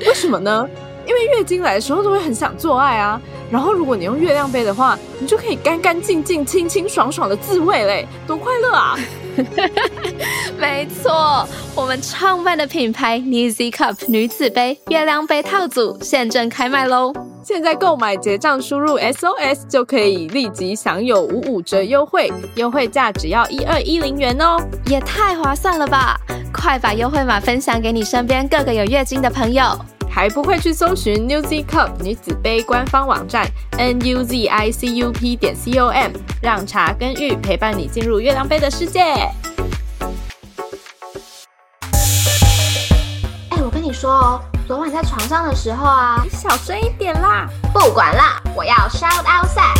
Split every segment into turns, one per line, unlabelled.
为什么呢？因为月经来的时候都会很想做爱啊，然后如果你用月亮杯的话，你就可以干干净净、清清爽爽的自慰嘞，多快乐啊！
没错，我们创办的品牌 n e w z Cup 女子杯月亮杯套组现正开卖喽！
现在购买结账输入 SOS 就可以立即享有五五折优惠，优惠价只要一二一零元哦，
也太划算了吧！快把优惠码分享给你身边各个有月经的朋友。
还不会去搜寻 Newzy Cup 女子杯官方网站 n u z i c u p 点 c o m，让茶跟玉陪伴你进入月亮杯的世界。哎，
我跟你说哦，昨晚在床上的时候啊，你
小声一点啦。
不管啦，我要 shout out sex。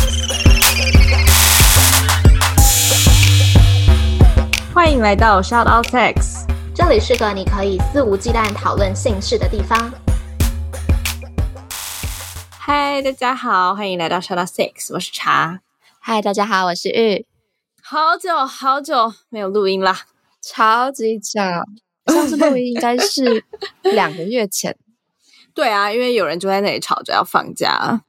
欢迎来到 shout out sex，
这里是个你可以肆无忌惮讨论性事的地方。
嗨，大家好，欢迎来到 Shut Up Six，我是茶。
嗨，大家好，我是玉。
好久好久没有录音啦，
超级久，上次录音应该是两个月前。
对啊，因为有人就在那里吵着要放假。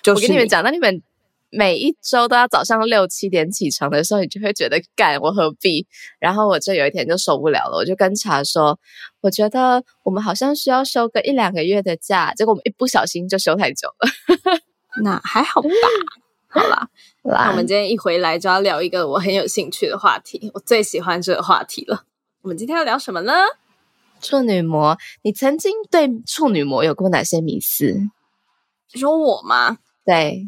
就我跟你们讲，那你们。每一周都要早上六七点起床的时候，你就会觉得干我何必？然后我就有一天就受不了了，我就跟茶说，我觉得我们好像需要休个一两个月的假。结果我们一不小心就休太久了。
那还好吧？好啦，那我们今天一回来就要聊一个我很有兴趣的话题，我最喜欢这个话题了。我们今天要聊什么呢？
处女膜。你曾经对处女膜有过哪些迷思？
你说我吗？
对。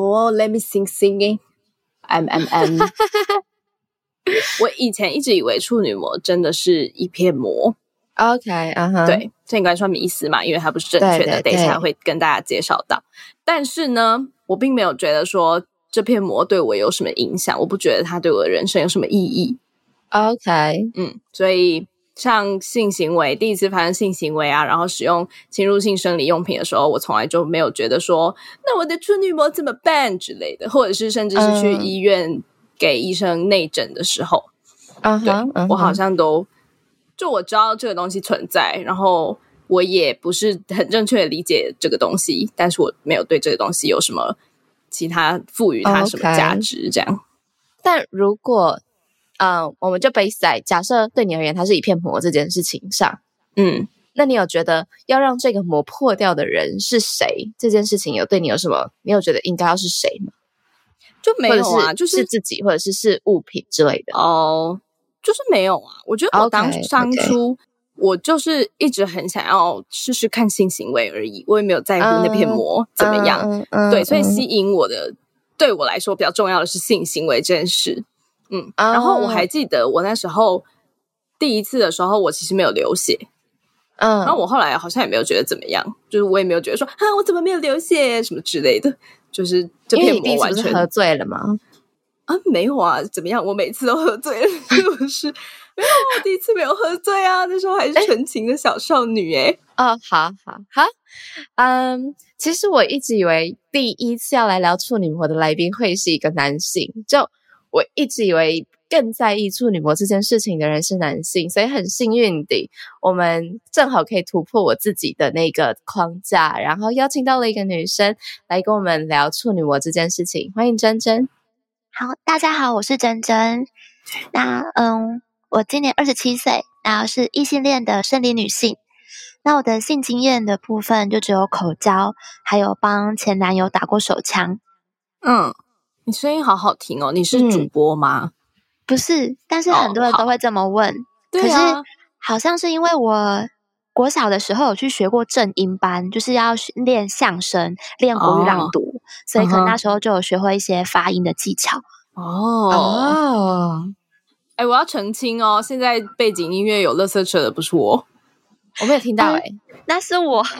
哦，Let me sing singing，M M M。我以前一直以为处女膜真的是一片膜
，OK，嗯哼，
对，这应该算迷思嘛，因为它不是正确的，等一下会跟大家介绍到。但是呢，我并没有觉得说这片膜对我有什么影响，我不觉得它对我的人生有什么意义。
OK，
嗯，所以。像性行为，第一次发生性行为啊，然后使用侵入性生理用品的时候，我从来就没有觉得说，那我的处女膜怎么办之类的，或者是甚至是去医院给医生内诊的时候，啊对我好像都就我知道这个东西存在，然后我也不是很正确的理解这个东西，但是我没有对这个东西有什么其他赋予它什么价值，这样。
但如果嗯，我们就 base 在假设对你而言，它是一片膜这件事情上。嗯，那你有觉得要让这个膜破掉的人是谁？这件事情有对你有什么？你有觉得应该要是谁吗？
就没有啊，就是
自己或者是是物品之类的
哦，就是没有啊。我觉得我当当初我就是一直很想要试试看性行为而已，我也没有在乎那片膜怎么样。对，所以吸引我的，对我来说比较重要的是性行为这件事。嗯，然后我还记得我那时候第一次的时候，我其实没有流血，嗯，然后我后来好像也没有觉得怎么样，就是我也没有觉得说啊，我怎么没有流血什么之类的，就是这片膜完全
喝醉了吗？
啊，没有啊，怎么样？我每次都喝醉了，不是？没有，我第一次没有喝醉啊，那时候还是纯情的小少女哎。
哦，好好好，嗯，其实我一直以为第一次要来聊处女膜的来宾会是一个男性，就。我一直以为更在意处女膜这件事情的人是男性，所以很幸运的，我们正好可以突破我自己的那个框架，然后邀请到了一个女生来跟我们聊处女膜这件事情。欢迎珍珍。
好，大家好，我是珍珍。那嗯，我今年二十七岁，然后是异性恋的生理女性。那我的性经验的部分就只有口交，还有帮前男友打过手枪。
嗯。你声音好好听哦！你是主播吗？
不是，但是很多人都会这么问。可是好像是因为我国小的时候有去学过正音班，就是要练相声、练国语朗读，所以可能那时候就有学会一些发音的技巧。
哦，哎，我要澄清哦，现在背景音乐有乐色车的不是我。
我没有听到哎，
那是我。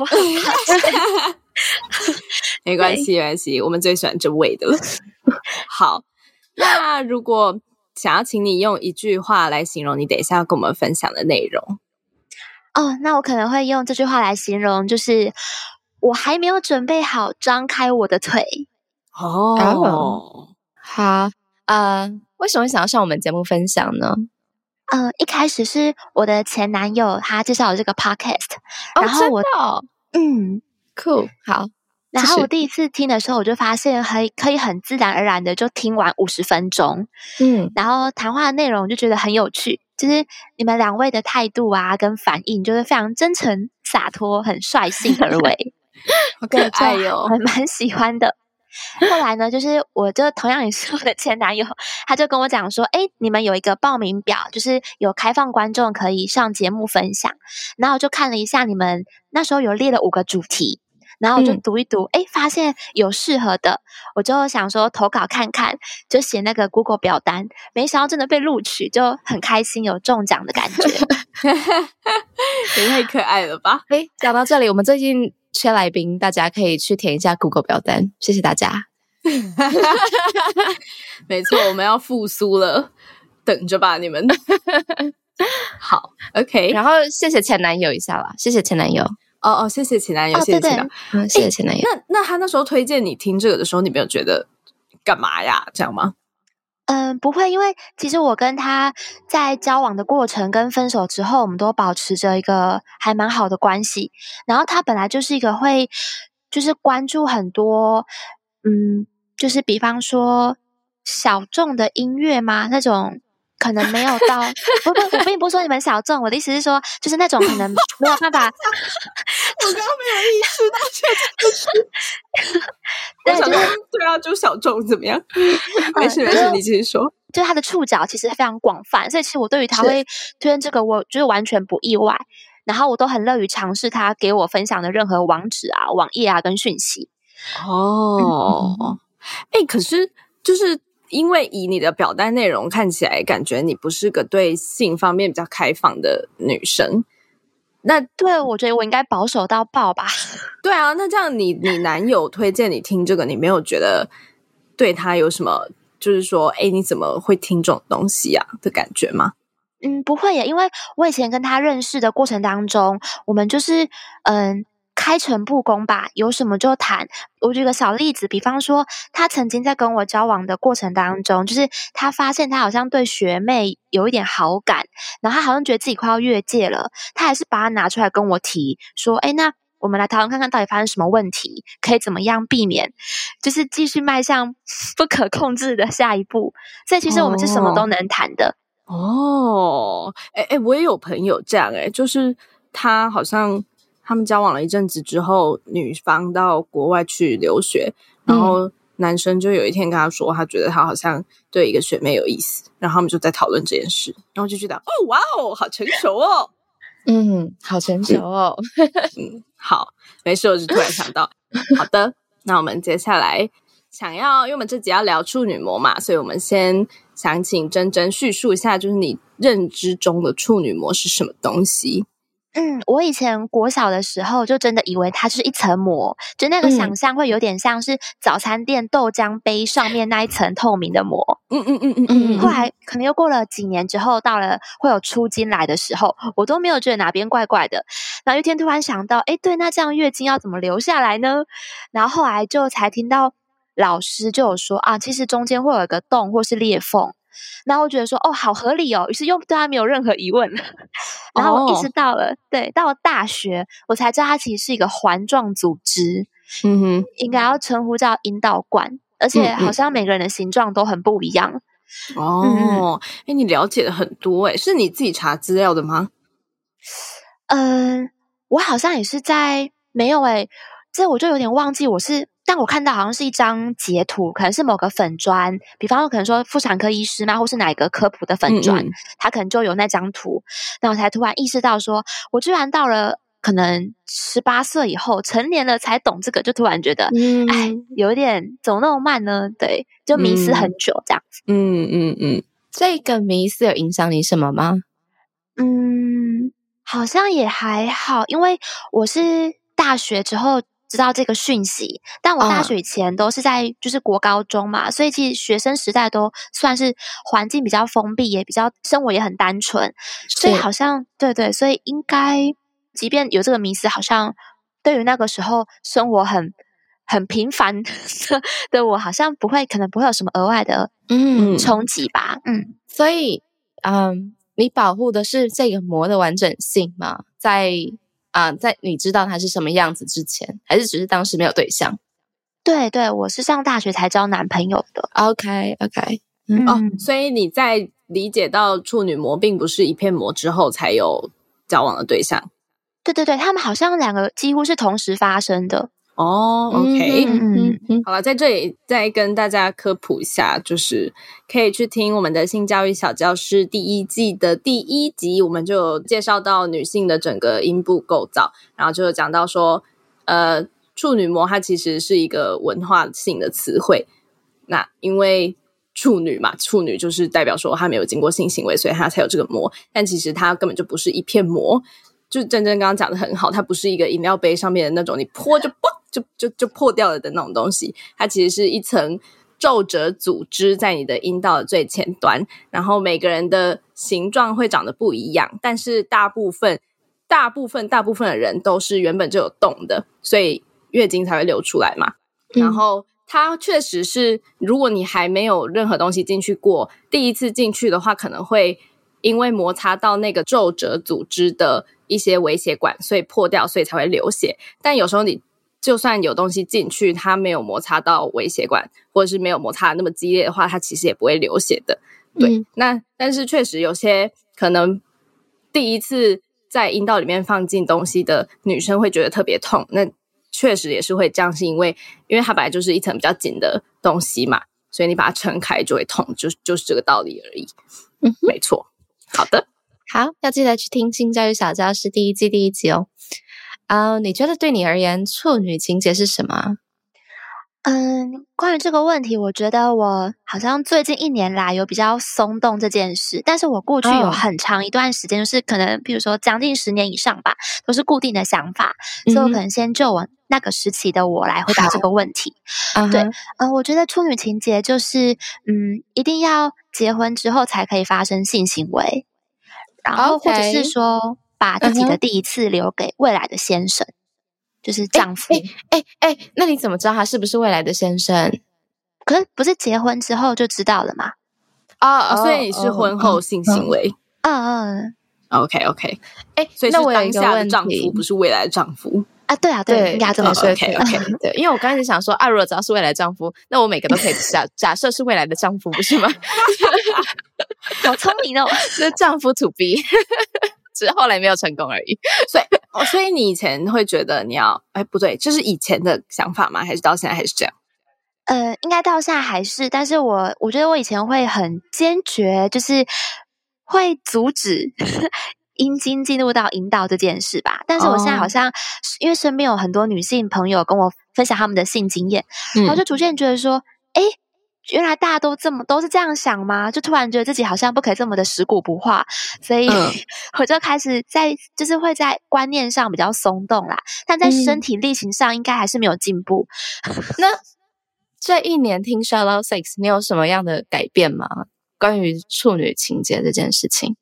没关系，没关系，我们最喜欢这味的了。好，那如果想要请你用一句话来形容你等一下要跟我们分享的内容，
哦，那我可能会用这句话来形容，就是我还没有准备好张开我的腿。
哦，好，呃，为什么想要上我们节目分享呢？
嗯，一开始是我的前男友他介绍了这个 podcast，然后我，
嗯，cool，好。
然后我第一次听的时候，我就发现还可以很自然而然的就听完五十分钟，嗯，然后谈话的内容就觉得很有趣，就是你们两位的态度啊跟反应，就是非常真诚洒脱，很率性而为，
好可爱哟，
还蛮喜欢的。后来呢，就是我就同样也是我的前男友，他就跟我讲说，哎，你们有一个报名表，就是有开放观众可以上节目分享，然后我就看了一下，你们那时候有列了五个主题。然后我就读一读，哎，发现有适合的，我就想说投稿看看，就写那个 Google 表单，没想到真的被录取，就很开心，有中奖的感觉，
也太可爱了吧！
哎，讲到这里，我们最近缺来宾，大家可以去填一下 Google 表单，谢谢大家。
没错，我们要复苏了，等着吧，你们。好，OK，
然后谢谢前男友一下啦，谢谢前男友。
哦哦，谢谢前男友，谢谢前男
友，谢谢前男友。
那那他那时候推荐你听这个的时候，你没有觉得干嘛呀？这样吗？
嗯，不会，因为其实我跟他在交往的过程跟分手之后，我们都保持着一个还蛮好的关系。然后他本来就是一个会，就是关注很多，嗯，就是比方说小众的音乐吗？那种。可能没有到，不不，我并不是说你们小众，我的意思是说，就是那种可能没有办法。
我刚刚没有意识到这个事。对，就是对啊，就小众怎么样？没事没事，你继续说。
就是他的触角其实非常广泛，所以其实我对于他会推荐这个，我就是完全不意外。然后我都很乐于尝试他给我分享的任何网址啊、网页啊跟讯息。
哦，哎，可是就是。因为以你的表单内容看起来，感觉你不是个对性方面比较开放的女生。那
对我觉得我应该保守到爆吧？
对啊，那这样你你男友推荐你听这个，你没有觉得对他有什么，就是说，哎，你怎么会听这种东西啊的感觉吗？
嗯，不会耶，因为我以前跟他认识的过程当中，我们就是嗯。开诚布公吧，有什么就谈。我举个小例子，比方说，他曾经在跟我交往的过程当中，就是他发现他好像对学妹有一点好感，然后他好像觉得自己快要越界了，他还是把他拿出来跟我提，说：“哎，那我们来讨论看看到底发生什么问题，可以怎么样避免，就是继续迈向 不可控制的下一步。”所以其实我们是什么都能谈的。
哦，哎哎，我也有朋友这样，哎，就是他好像。他们交往了一阵子之后，女方到国外去留学，然后男生就有一天跟他说，他觉得他好像对一个学妹有意思，然后他们就在讨论这件事，然后就觉得哦，哇哦，好成熟哦，
嗯，好成熟哦，
嗯，好，没事，我就突然想到，好的，那我们接下来想要，因为我们这集要聊处女膜嘛，所以我们先想请真真叙述一下，就是你认知中的处女膜是什么东西。
嗯，我以前国小的时候就真的以为它是一层膜，就那个想象会有点像是早餐店豆浆杯上面那一层透明的膜。嗯嗯嗯嗯嗯。后来可能又过了几年之后，到了会有出经来的时候，我都没有觉得哪边怪怪的。然后一天突然想到，哎，对，那这样月经要怎么留下来呢？然后后来就才听到老师就有说啊，其实中间会有一个洞或是裂缝。然后我觉得说哦，好合理哦，于是又对他没有任何疑问。然后我意识到了，对，到了大学我才知道它其实是一个环状组织。嗯哼，应该要称呼叫阴道管，而且好像每个人的形状都很不一样。
哦，哎，你了解的很多哎，是你自己查资料的吗？
嗯，我好像也是在没有哎，这我就有点忘记我是。但我看到好像是一张截图，可能是某个粉砖，比方说可能说妇产科医师嘛，或是哪个科普的粉砖，他可能就有那张图。那我才突然意识到，说我居然到了可能十八岁以后成年了才懂这个，就突然觉得，哎，有点怎么那么慢呢？对，就迷失很久这样子。
嗯嗯嗯，这个迷失有影响你什么吗？
嗯，好像也还好，因为我是大学之后知道这个讯息，但我大学以前都是在就是国高中嘛，所以其实学生时代都算是环境比较封闭，也比较生活也很单纯，所以好像对对，所以应该即便有这个迷思，好像对于那个时候生活很。很平凡的我，好像不会，可能不会有什么额外的嗯。冲击吧，嗯，
所以嗯，你保护的是这个膜的完整性吗？在啊，在你知道他是什么样子之前，还是只是当时没有对象？
对对，我是上大学才交男朋友的。
OK OK，
哦，所以你在理解到处女膜并不是一片膜之后才有交往的对象？
对对对，他们好像两个几乎是同时发生的。
哦，OK，嗯嗯，好了，在这里再跟大家科普一下，就是可以去听我们的性教育小教室第一季的第一集，我们就介绍到女性的整个阴部构造，然后就讲到说，呃，处女膜它其实是一个文化性的词汇，那因为处女嘛，处女就是代表说她没有经过性行为，所以她才有这个膜，但其实它根本就不是一片膜。就真真刚刚讲的很好，它不是一个饮料杯上面的那种，你泼就嘣 就就就破掉了的那种东西。它其实是一层皱褶组织在你的阴道的最前端，然后每个人的形状会长得不一样，但是大部分大部分大部分的人都是原本就有洞的，所以月经才会流出来嘛。然后它确实是，如果你还没有任何东西进去过，第一次进去的话，可能会因为摩擦到那个皱褶组织的。一些微血管，所以破掉，所以才会流血。但有时候你就算有东西进去，它没有摩擦到微血管，或者是没有摩擦那么激烈的话，它其实也不会流血的。对，那但是确实有些可能第一次在阴道里面放进东西的女生会觉得特别痛，那确实也是会这样，是因为因为它本来就是一层比较紧的东西嘛，所以你把它撑开就会痛，就就是这个道理而已。嗯，没错。好的。
好，要记得去听《性教育小教室》第一季第一集哦。啊，你觉得对你而言，处女情节是什么？
嗯，关于这个问题，我觉得我好像最近一年来有比较松动这件事，但是我过去有很长一段时间，就是可能比如说将近十年以上吧，都是固定的想法，所以我可能先就我那个时期的我来回答这个问题。对，嗯，我觉得处女情节就是，嗯，一定要结婚之后才可以发生性行为。然后，或者是说，把自己的第一次留给未来的先生，就是丈夫。
哎哎，那你怎么知道他是不是未来的先生？
可是不是结婚之后就知道了吗？
啊，所以你是婚后性行为。
嗯嗯
，OK OK。哎，所以是当下的丈夫，不是未来的丈夫
啊？对啊，对，应该这么说。
OK OK。对，因为我刚开始想说，啊，如果只要是未来丈夫，那我每个都可以假 假设是未来的丈夫，不是吗？
好聪明哦！
是丈夫 to be，只是后来没有成功而已。
所以，哦，所以你以前会觉得你要，哎，不对，就是以前的想法吗？还是到现在还是这样？
呃，应该到现在还是，但是我我觉得我以前会很坚决，就是会阻止 阴茎进入到阴道这件事吧。但是我现在好像因为身边有很多女性朋友跟我分享他们的性经验，然后就逐渐觉得说，哎。原来大家都这么都是这样想吗？就突然觉得自己好像不可以这么的食古不化，所以 我就开始在就是会在观念上比较松动啦，但在身体力行上应该还是没有进步。
那这一年听 Shallow Six 你有什么样的改变吗？关于处女情节这件事情？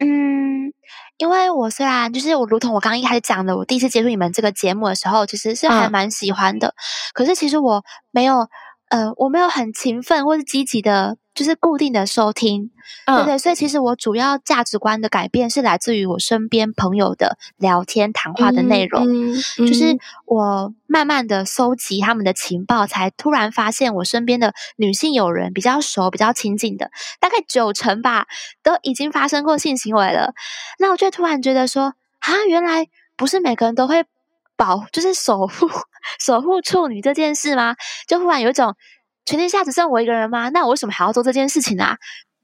嗯，因为我虽然就是我，如同我刚刚一开始讲的，我第一次接触你们这个节目的时候，其实是还蛮喜欢的，可是其实我没有。呃，我没有很勤奋或是积极的，就是固定的收听，对对，所以其实我主要价值观的改变是来自于我身边朋友的聊天谈话的内容，就是我慢慢的搜集他们的情报，才突然发现我身边的女性友人比较熟、比较亲近的，大概九成吧，都已经发生过性行为了。那我就突然觉得说，啊，原来不是每个人都会。保就是守护守护处女这件事吗？就忽然有一种全天下只剩我一个人吗？那我为什么还要做这件事情啊？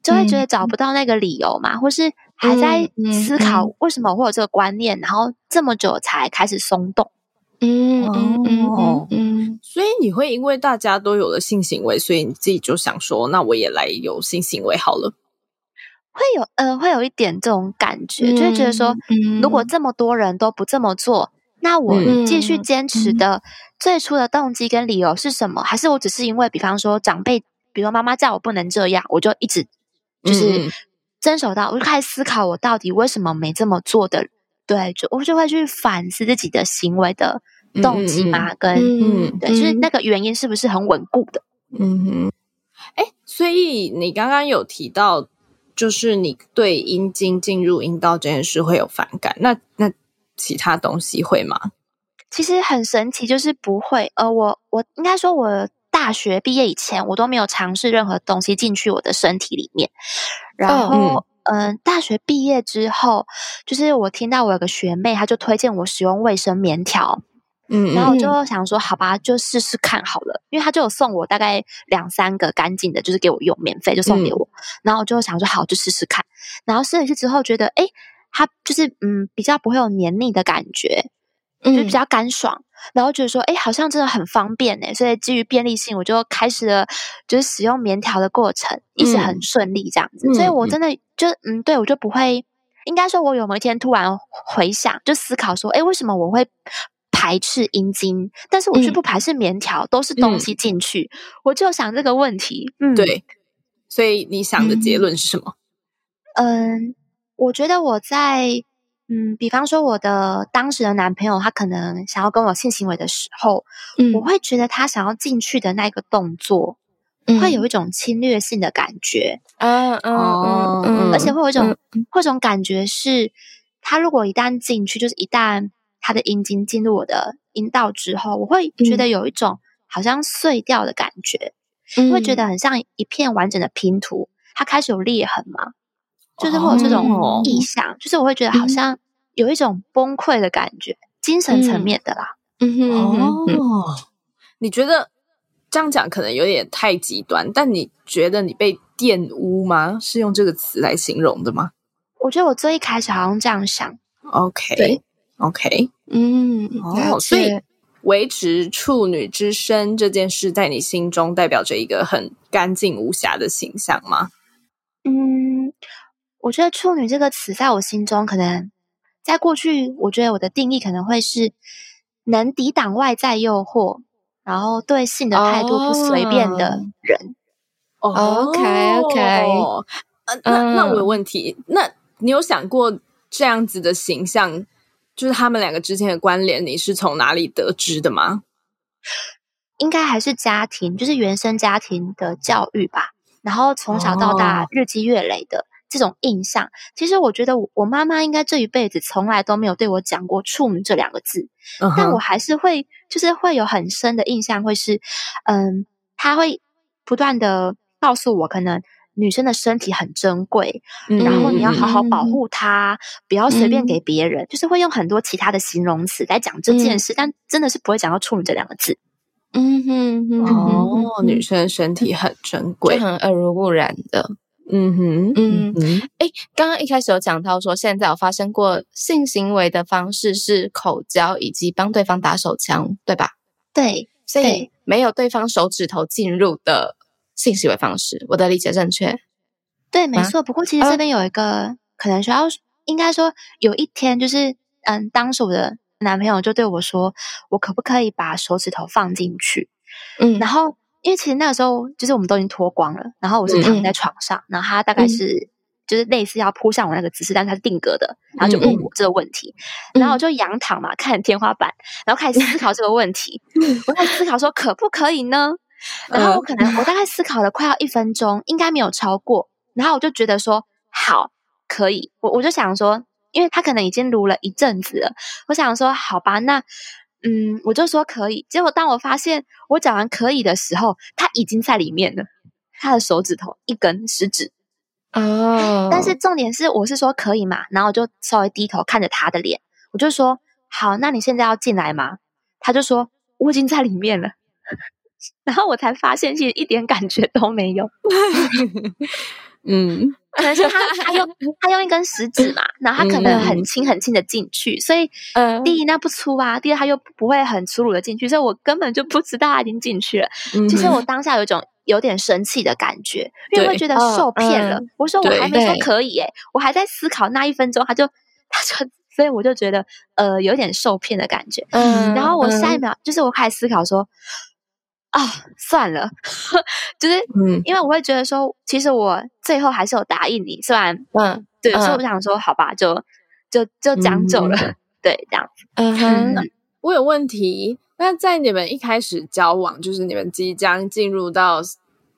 就会觉得找不到那个理由嘛，或是还在思考为什么会有这个观念，然后这么久才开始松动。
嗯嗯嗯嗯，所以你会因为大家都有了性行为，所以你自己就想说，那我也来有性行为好了。
会有呃，会有一点这种感觉，就会觉得说，如果这么多人都不这么做，那我继续坚持的最初的动机跟理由是什么？还是我只是因为，比方说长辈，比如妈妈叫我不能这样，我就一直就是遵守到，我就开始思考我到底为什么没这么做的？对，就我就会去反思自己的行为的动机嘛，跟嗯对，就是那个原因是不是很稳固的？
嗯哼，哎，所以你刚刚有提到。就是你对阴茎进入阴道这件事会有反感，那那其他东西会吗？
其实很神奇，就是不会。呃，我我应该说，我大学毕业以前，我都没有尝试任何东西进去我的身体里面。然后，嗯，大学毕业之后，就是我听到我有个学妹，她就推荐我使用卫生棉条。嗯，然后我就想说，好吧，就试试看好了，因为他就有送我大概两三个干净的，就是给我用，免费就送给我。然后我就想说，好，就试试看。然后试了一次之后，觉得哎，它就是嗯，比较不会有黏腻的感觉，就比较干爽。然后觉得说，哎，好像真的很方便哎。所以基于便利性，我就开始了就是使用棉条的过程，一直很顺利这样子。所以我真的就嗯，对我就不会，应该说，我有某一天突然回想，就思考说，哎，为什么我会？排斥阴茎，但是我却不排斥棉条，都是东西进去，我就想这个问题。
嗯，对，所以你想的结论是什么？
嗯，我觉得我在嗯，比方说我的当时的男朋友，他可能想要跟我性行为的时候，嗯，我会觉得他想要进去的那个动作，会有一种侵略性的感觉。嗯嗯嗯嗯，而且会有一种，会一种感觉是，他如果一旦进去，就是一旦。他的阴茎进入我的阴道之后，我会觉得有一种好像碎掉的感觉，会觉得很像一片完整的拼图，它开始有裂痕嘛，就是会有这种意象，就是我会觉得好像有一种崩溃的感觉，精神层面的啦。
嗯哼哦，你觉得这样讲可能有点太极端，但你觉得你被玷污吗？是用这个词来形容的吗？
我觉得我最一开始好像这样想。
OK，
对。
OK，嗯，哦，所以维持处女之身这件事，在你心中代表着一个很干净无瑕的形象吗？
嗯，我觉得处女这个词，在我心中，可能在过去，我觉得我的定义可能会是能抵挡外在诱惑，然后对性的态度不随便的人。
OK，OK，
呃，那那我有问题，那你有想过这样子的形象？就是他们两个之间的关联，你是从哪里得知的吗？
应该还是家庭，就是原生家庭的教育吧。然后从小到大日积月累的这种印象，其实我觉得我妈妈应该这一辈子从来都没有对我讲过“处女”这两个字，但我还是会，就是会有很深的印象，会是，嗯，她会不断的告诉我，可能。女生的身体很珍贵，然后你要好好保护它，不要随便给别人。就是会用很多其他的形容词来讲这件事，但真的是不会讲到“处女”这两个字。
嗯哼，哦，女生身体很珍贵，
很耳濡目染的。嗯哼，嗯嗯。哎，刚刚一开始有讲到说，现在有发生过性行为的方式是口交以及帮对方打手枪，对吧？
对，
所以没有对方手指头进入的。性行为方式，我的理解正确？
对，没错。不过其实这边有一个可能需要，应该说有一天，就是嗯，当时我的男朋友就对我说：“我可不可以把手指头放进去？”嗯，然后因为其实那个时候就是我们都已经脱光了，然后我是躺在床上，然后他大概是就是类似要扑向我那个姿势，但是他是定格的，然后就问我这个问题，然后我就仰躺嘛，看天花板，然后开始思考这个问题。我在思考说，可不可以呢？然后我可能我大概思考了快要一分钟，应该没有超过。然后我就觉得说好可以，我我就想说，因为他可能已经撸了一阵子了，我想说好吧，那嗯，我就说可以。结果当我发现我讲完可以的时候，他已经在里面了，他的手指头一根食指哦。但是重点是，我是说可以嘛？然后我就稍微低头看着他的脸，我就说好，那你现在要进来吗？他就说我已经在里面了。然后我才发现，其实一点感觉都没有。嗯，可能是他他用 他用一根食指嘛，然后他可能很轻很轻的进去，所以第一那不粗啊，第二他又不会很粗鲁的进去，所以我根本就不知道他已经进去了。其实我当下有一种有点生气的感觉，因为会觉得受骗了。我说我还没说可以，诶，我还在思考那一分钟，他就他就，所以我就觉得呃有点受骗的感觉。嗯，然后我下一秒就是我开始思考说。啊，算了，就是，嗯，因为我会觉得说，其实我最后还是有答应你，虽然，嗯，对，所以我想说，好吧，就就就讲走了，对，这样子。嗯
哼，我有问题。那在你们一开始交往，就是你们即将进入到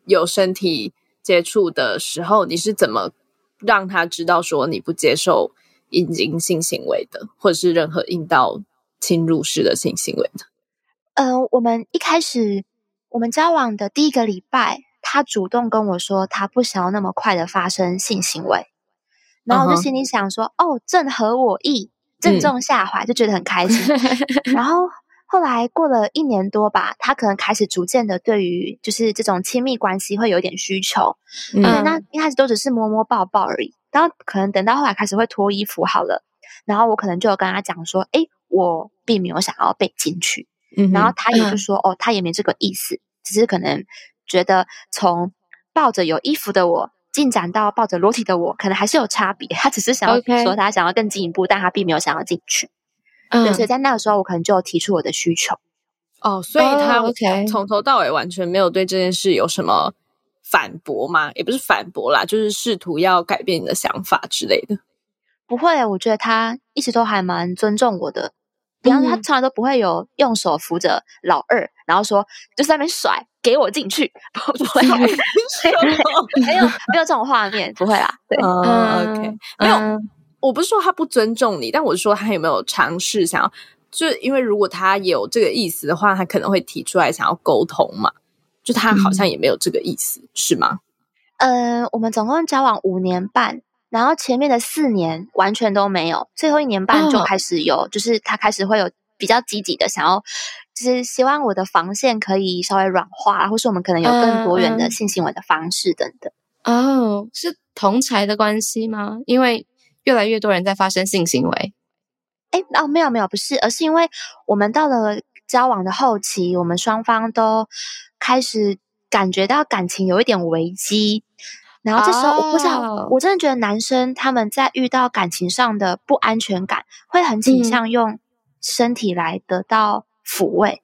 有身体接触的时候，你是怎么让他知道说你不接受阴茎性行为的，或者是任何阴道侵入式的性行为的？
嗯，我们一开始。我们交往的第一个礼拜，他主动跟我说他不想要那么快的发生性行为，然后我就心里想说：“哦，正合我意，正中下怀，就觉得很开心。”然后后来过了一年多吧，他可能开始逐渐的对于就是这种亲密关系会有点需求。嗯，那一开始都只是摸摸抱抱而已，然后可能等到后来开始会脱衣服好了，然后我可能就跟他讲说：“哎，我并没有想要被进去。”然后他也就说：“哦，他也没这个意思，只是可能觉得从抱着有衣服的我进展到抱着裸体的我，可能还是有差别。他只是想要说他想要更进一步，但他并没有想要进去。对，所以在那个时候，我可能就提出我的需求。
哦，所以他从头到尾完全没有对这件事有什么反驳吗？也不是反驳啦，就是试图要改变你的想法之类的。
不会，我觉得他一直都还蛮尊重我的。比方说，他从来都不会有用手扶着老二，然后说就在那边甩，给我进去，不会，没有，没有，没有这种画面，不会啦。对
，OK，没有，我不是说他不尊重你，但我是说他有没有尝试想要，就是因为如果他有这个意思的话，他可能会提出来想要沟通嘛。就他好像也没有这个意思，是吗？
嗯，我们总共交往五年半。然后前面的四年完全都没有，最后一年半就开始有，就是他开始会有比较积极的想要，就是希望我的防线可以稍微软化，或是我们可能有更多元的性行为的方式等等。
哦，是同才的关系吗？因为越来越多人在发生性行为。
哎，哦，没有没有，不是，而是因为我们到了交往的后期，我们双方都开始感觉到感情有一点危机。然后这时候我不知道，我真的觉得男生他们在遇到感情上的不安全感，会很倾向用身体来得到抚慰。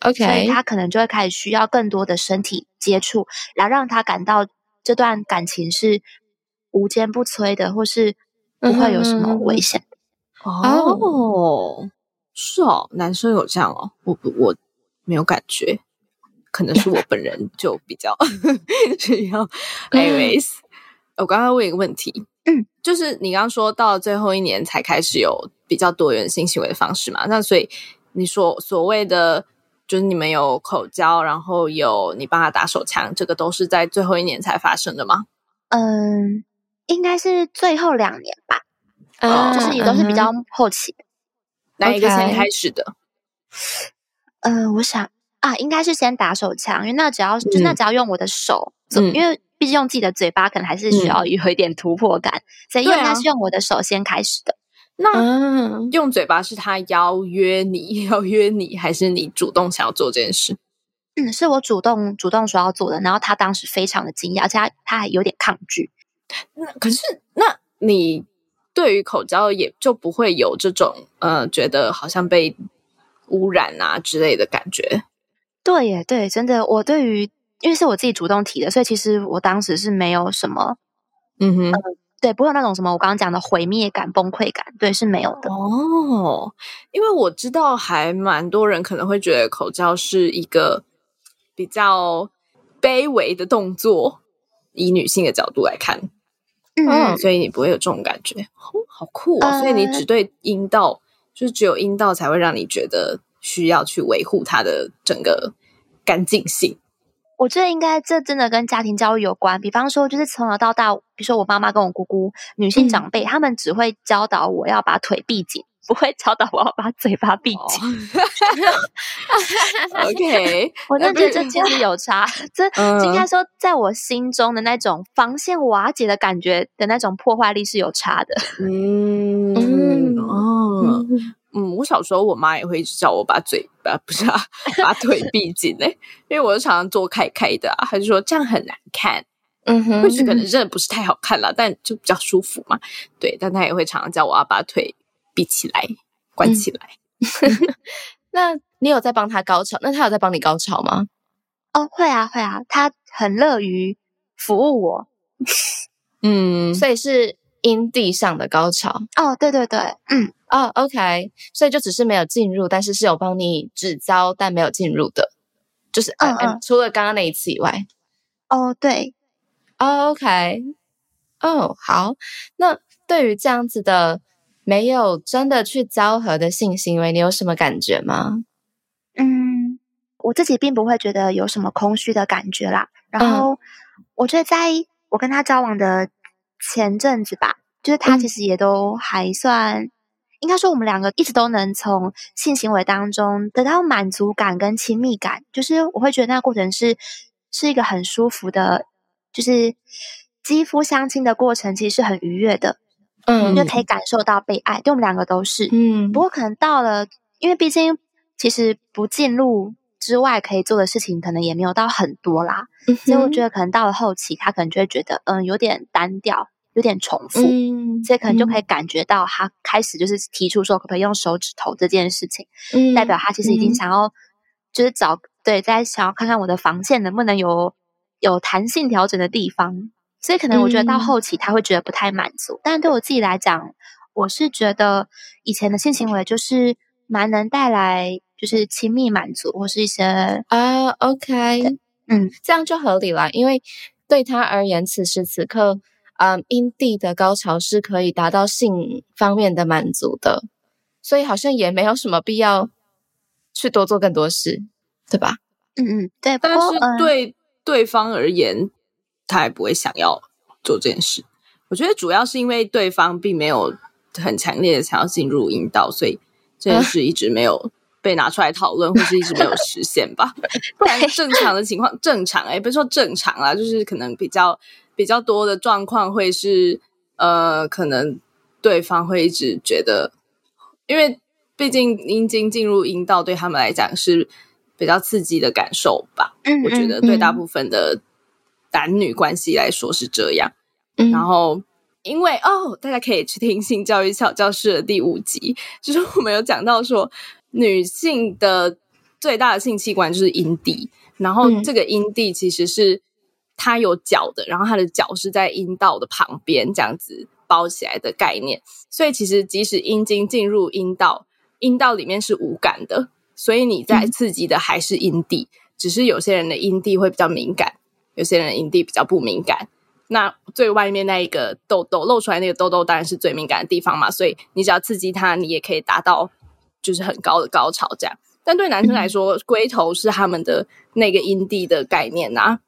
OK，
所以他可能就会开始需要更多的身体接触，来让他感到这段感情是无坚不摧的，或是不会有什么危险。
哦，是哦，男生有这样哦，我我没有感觉。可能是我本人 就比较 需要。Anyways，我刚刚问一个问题，嗯，就是你刚刚说到最后一年才开始有比较多元性行为的方式嘛？那所以你说所谓的就是你们有口交，然后有你帮他打手枪，这个都是在最后一年才发生的吗？
嗯，应该是最后两年吧。嗯，就是也都是比较后期。
哪一个先开始的？
嗯，我想。啊，应该是先打手枪，因为那只要就那只要用我的手，因为毕竟用自己的嘴巴可能还是需要有一点突破感，所以应该是用我的手先开始的。
那用嘴巴是他邀约你，邀约你，还是你主动想要做这件事？
嗯，是我主动主动说要做的，然后他当时非常的惊讶，而且他他还有点抗拒。
那可是，那你对于口交也就不会有这种呃，觉得好像被污染啊之类的感觉？
对耶，对，真的，我对于因为是我自己主动提的，所以其实我当时是没有什么，嗯哼，对，不会有那种什么我刚刚讲的毁灭感、崩溃感，对，是没有的。
哦，因为我知道还蛮多人可能会觉得口罩是一个比较卑微的动作，以女性的角度来看，嗯，所以你不会有这种感觉，哦好酷哦！所以你只对阴道，就是只有阴道才会让你觉得。需要去维护它的整个干净性。
我觉得应该这真的跟家庭教育有关。比方说，就是从小到大，比如说我妈妈跟我姑姑女性长辈，他们只会教导我要把腿闭紧，不会教导我要把嘴巴闭紧。
OK，
我真的觉得这其实有差。这应该说，在我心中的那种防线瓦解的感觉的那种破坏力是有差的。嗯
哦。嗯，我小时候我妈也会叫我把嘴巴 不是啊，把腿 闭紧嘞，因为我就常常做开开的，她就说这样很难看。嗯哼，或许可能真的不是太好看了，但就比较舒服嘛。对，但她也会常常叫我要把腿闭起来、关起来。
那你有在帮她高潮？那她有在帮你高潮吗？
哦，会啊，会啊，她很乐于服务我。
嗯，所以是阴地上的高潮。
哦，对对对，嗯，
哦，OK，所以就只是没有进入，但是是有帮你指交，但没有进入的，就是嗯嗯，除了刚刚那一次以外。
哦，对，
哦，OK，哦，好，那对于这样子的。没有真的去交合的性行为，你有什么感觉吗？
嗯，我自己并不会觉得有什么空虚的感觉啦。然后，我觉得在我跟他交往的前阵子吧，就是他其实也都还算，应该说我们两个一直都能从性行为当中得到满足感跟亲密感。就是我会觉得那个过程是是一个很舒服的，就是肌肤相亲的过程，其实是很愉悦的。嗯，就可以感受到被爱，对我们两个都是。嗯，不过可能到了，因为毕竟其实不进入之外可以做的事情，可能也没有到很多啦。所以我觉得可能到了后期，他可能就会觉得，嗯，有点单调，有点重复。嗯，所以可能就可以感觉到他开始就是提出说，可不可以用手指头这件事情，嗯，代表他其实已经想要，就是找对，在想要看看我的防线能不能有有弹性调整的地方。所以可能我觉得到后期他会觉得不太满足，但对我自己来讲，我是觉得以前的性行为就是蛮能带来就是亲密满足或是一些
啊，OK，嗯，这样就合理了，因为对他而言，此时此刻，嗯，阴蒂的高潮是可以达到性方面的满足的，所以好像也没有什么必要去多做更多事，对吧？
嗯嗯，对，
但是对对方而言。他也不会想要做这件事。我觉得主要是因为对方并没有很强烈的想要进入阴道，所以这件事一直没有 被拿出来讨论，或是一直没有实现吧。不然正常的情况，正常哎，不是说正常啊，就是可能比较比较多的状况会是呃，可能对方会一直觉得，因为毕竟阴茎进入阴道对他们来讲是比较刺激的感受吧。嗯，我觉得对大部分的。男女关系来说是这样，然后因为哦，大家可以去听性教育小教室的第五集，就是我们有讲到说，女性的最大的性器官就是阴蒂，然后这个阴蒂其实是它有脚的，然后它的脚是在阴道的旁边这样子包起来的概念，所以其实即使阴茎进入阴道，阴道里面是无感的，所以你在刺激的还是阴蒂，只是有些人的阴蒂会比较敏感。有些人阴蒂比较不敏感，那最外面那一个痘痘露出来那个痘痘当然是最敏感的地方嘛，所以你只要刺激它，你也可以达到就是很高的高潮这样。但对男生来说，龟头是他们的那个阴蒂的概念呐，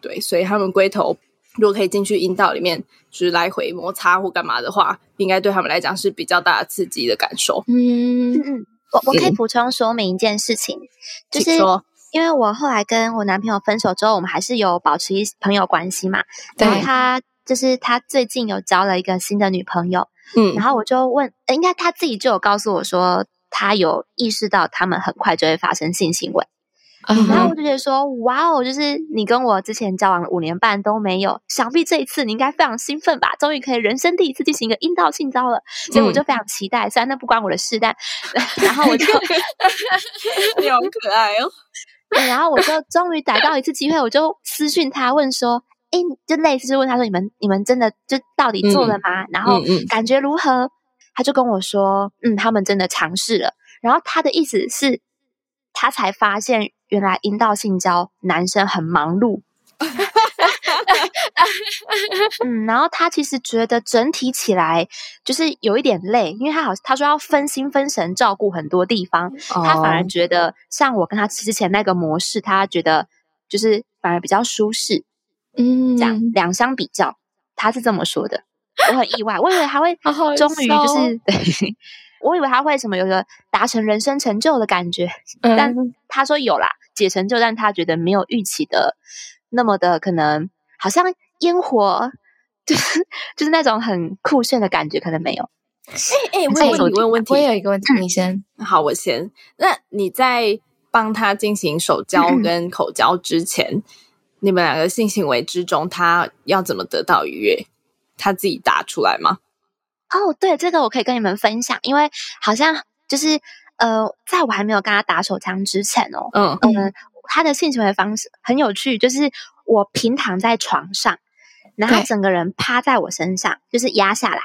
对，所以他们龟头如果可以进去阴道里面，就是来回摩擦或干嘛的话，应该对他们来讲是比较大的刺激的感受。
嗯嗯，我我可以补充说明一件事情，就是说。因为我后来跟我男朋友分手之后，我们还是有保持一朋友关系嘛。然后他就是他最近有交了一个新的女朋友，嗯，然后我就问，应该他自己就有告诉我说，他有意识到他们很快就会发生性行为。然后我就觉得说，哇哦，就是你跟我之前交往了五年半都没有，想必这一次你应该非常兴奋吧？终于可以人生第一次进行一个阴道性交了，所以我就非常期待。虽然那不关我的事，但 然后我就
你好可爱哦。
然后我就终于逮到一次机会，我就私讯他问说：“哎，就类似就问他说，你们你们真的就到底做了吗？然后感觉如何？”他就跟我说：“嗯，他们真的尝试了。”然后他的意思是，他才发现原来阴道性交男生很忙碌。嗯，然后他其实觉得整体起来就是有一点累，因为他好他说要分心分神照顾很多地方，他反而觉得像我跟他之前那个模式，他觉得就是反而比较舒适。嗯，这样两相比较，他是这么说的，我很意外，我以为他会 终于就是对，我以为他会什么有个达成人生成就的感觉，但他说有啦，解成就，但他觉得没有预期的那么的可能。好像烟火，就是 就是那种很酷炫的感觉，可能没有。
哎哎，问问题，问问题，
我有一个问题，你先。
好，我先。那你在帮他进行手 交跟口交之前，你们两个性行为之中，他要怎么得到愉悦？他自己答出来吗？
哦，对，这个我可以跟你们分享，因为好像就是呃，在我还没有跟他打手枪之前哦，嗯嗯，他的性行为方式很有趣，就是我平躺在床上，然后整个人趴在我身上，就是压下来。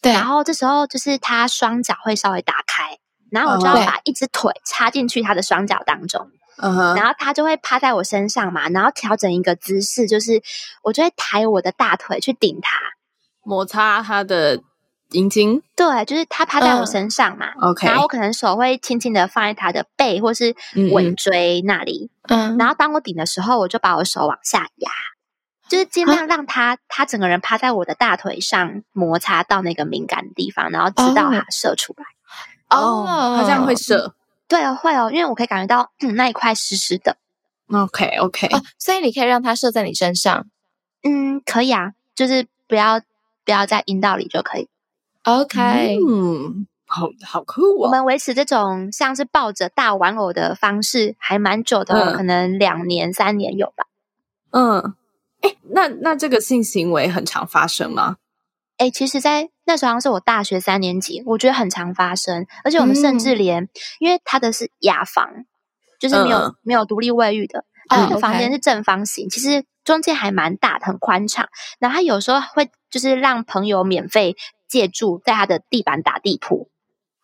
对，
然后这时候就是他双脚会稍微打开，然后我就要把一只腿插进去他的双脚当中，然后他就会趴在我身上嘛，然后调整一个姿势，就是我就会抬我的大腿去顶他，
摩擦他的阴茎，
对，就是他趴在我身上嘛
，OK，
然后我可能手会轻轻的放在他的背或是尾椎那里，嗯，然后当我顶的时候，我就把我手往下压。就是尽量让他他整个人趴在我的大腿上，摩擦到那个敏感的地方，然后直到他射出来。
哦，他这样会射？
对哦，会哦，因为我可以感觉到那一块湿湿的。
OK OK，
所以你可以让他射在你身上。
嗯，可以啊，就是不要不要在阴道里就可以。
OK，
嗯，好好酷
哦。我们维持这种像是抱着大玩偶的方式还蛮久的，可能两年三年有吧。
嗯。哎，那那这个性行为很常发生吗？
哎，其实，在那时候好像是我大学三年级，我觉得很常发生，而且我们甚至连，因为他的是雅房，就是没有没有独立卫浴的，那个房间是正方形，其实中间还蛮大，很宽敞。然后他有时候会就是让朋友免费借住在他的地板打地铺，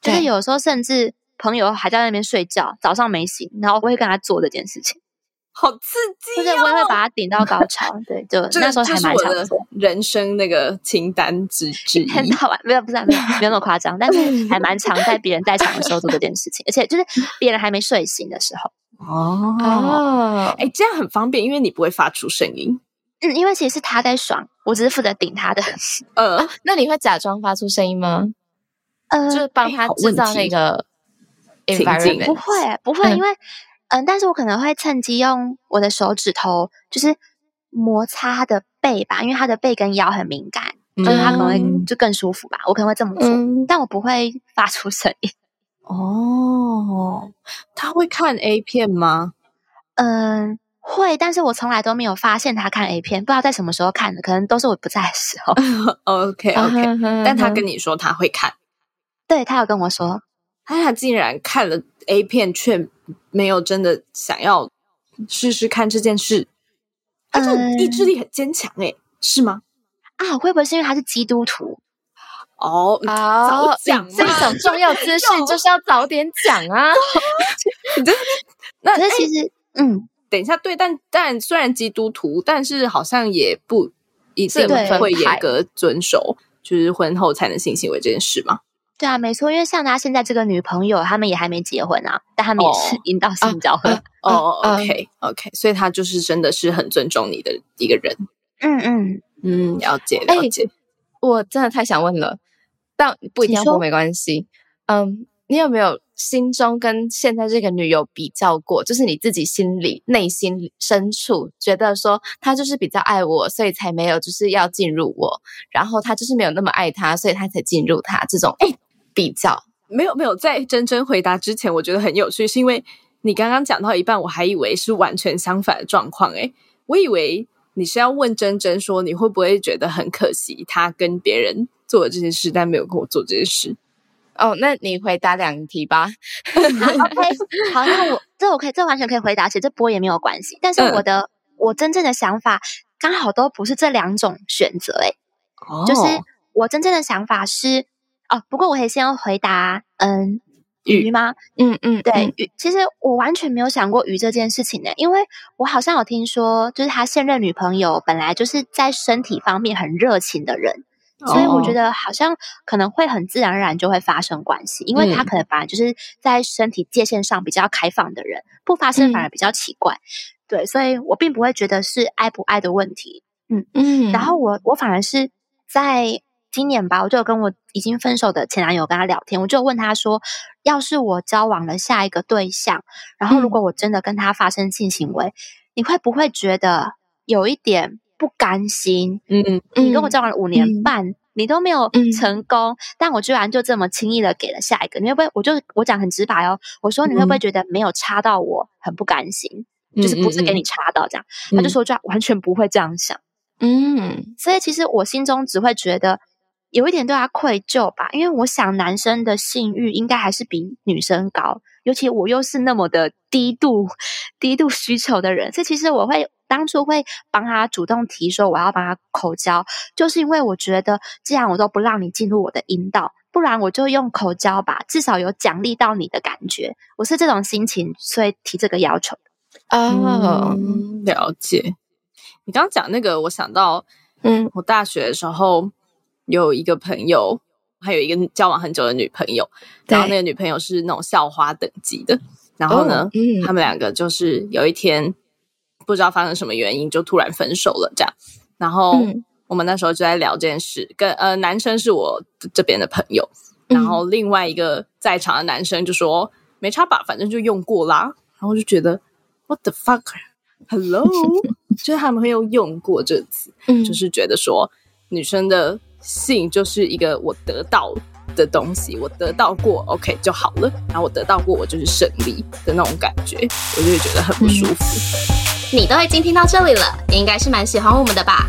就是有时候甚至朋友还在那边睡觉，早上没醒，然后我会跟他做这件事情。
好刺激！
就是我也会把他顶到高潮，对，就 那时候还蛮常做。
人生那个清单之之一，
很好玩，没有不是没有没有那么夸张，但是还蛮常在别人在场的时候做这件事情，而且就是别人还没睡醒的时候。
哦，哎，这样很方便，因为你不会发出声音。
嗯，因为其实是他在爽，我只是负责顶他的。
呃，那你会假装发出声音吗？呃，就是帮他制造那个情境。
不会，不会，因为。嗯，但是我可能会趁机用我的手指头，就是摩擦他的背吧，因为他的背跟腰很敏感，就是他可能会就更舒服吧。我可能会这么做，但我不会发出声音。
哦，他会看 A 片吗？
嗯，会，但是我从来都没有发现他看 A 片，不知道在什么时候看的，可能都是我不在的时候。
OK OK，但他跟你说他会看，
对他有跟我说，
他竟然看了 A 片却。没有真的想要试试看这件事，他这意志力很坚强哎，是吗？
啊，会不会是因为他是基督徒？
哦，早讲
这种重要资讯 就是要早点讲啊！
那
可是其实，嗯，
等一下，对，但但虽然基督徒，但是好像也不一定会严格遵守，就是婚后才能性行为这件事嘛？
对啊，没错，因为像他现在这个女朋友，他们也还没结婚啊，但他们也是引导性交婚。
哦，OK OK，所以他就是真的是很尊重你的一个人。
嗯嗯
嗯，了解了解。
我真的太想问了，但不一定要说没关系。嗯，你有没有心中跟现在这个女友比较过？就是你自己心里内心深处觉得说，他就是比较爱我，所以才没有就是要进入我，然后他就是没有那么爱他，所以他才进入他这种。哎。比较
没有没有，在真真回答之前，我觉得很有趣，是因为你刚刚讲到一半，我还以为是完全相反的状况。诶我以为你是要问真真说，你会不会觉得很可惜，他跟别人做了这件事，但没有跟我做这件事？
哦，那你回答两题吧。
OK，好，那我这我可以，这完全可以回答，其实这波也没有关系。但是我的我真正的想法刚好都不是这两种选择，诶就是我真正的想法是。哦，不过我可以先回答，嗯，鱼吗？
嗯嗯，
对，鱼。其实我完全没有想过鱼这件事情呢，因为我好像有听说，就是他现任女朋友本来就是在身体方面很热情的人，所以我觉得好像可能会很自然而然就会发生关系，因为他可能本来就是在身体界限上比较开放的人，不发生反而比较奇怪。对，所以我并不会觉得是爱不爱的问题。嗯嗯，然后我我反而是在。今年吧，我就跟我已经分手的前男友跟他聊天，我就问他说：“要是我交往了下一个对象，然后如果我真的跟他发生性行为，你会不会觉得有一点不甘心？”嗯嗯，你跟我交往了五年半，你都没有成功，但我居然就这么轻易的给了下一个，你会不会？我就我讲很直白哦，我说你会不会觉得没有插到我很不甘心？就是不是给你插到这样？他就说就完全不会这样想。嗯，所以其实我心中只会觉得有一点对他愧疚吧，因为我想男生的性欲应该还是比女生高，尤其我又是那么的低度低度需求的人，所以其实我会。当初会帮他主动提说我要帮他口交，就是因为我觉得既然我都不让你进入我的阴道，不然我就用口交吧，至少有奖励到你的感觉。我是这种心情，所以提这个要求
哦，了解。你刚刚讲那个，我想到，嗯，我大学的时候有一个朋友，还有一个交往很久的女朋友，然后那个女朋友是那种校花等级的，然后呢，他们两个就是有一天。不知道发生什么原因，就突然分手了。这样，然后我们那时候就在聊这件事。跟呃，男生是我这边的朋友，然后另外一个在场的男生就说：“没差吧，反正就用过啦。”然后就觉得 “What the fuck？Hello？” 就是他们会用“用过”这个词，就是觉得说女生的性就是一个我得到的东西，我得到过，OK 就好了。然后我得到过，我就是胜利的那种感觉，我就会觉得很不舒服。
你都已经听到这里了，应该是蛮喜欢我们的吧？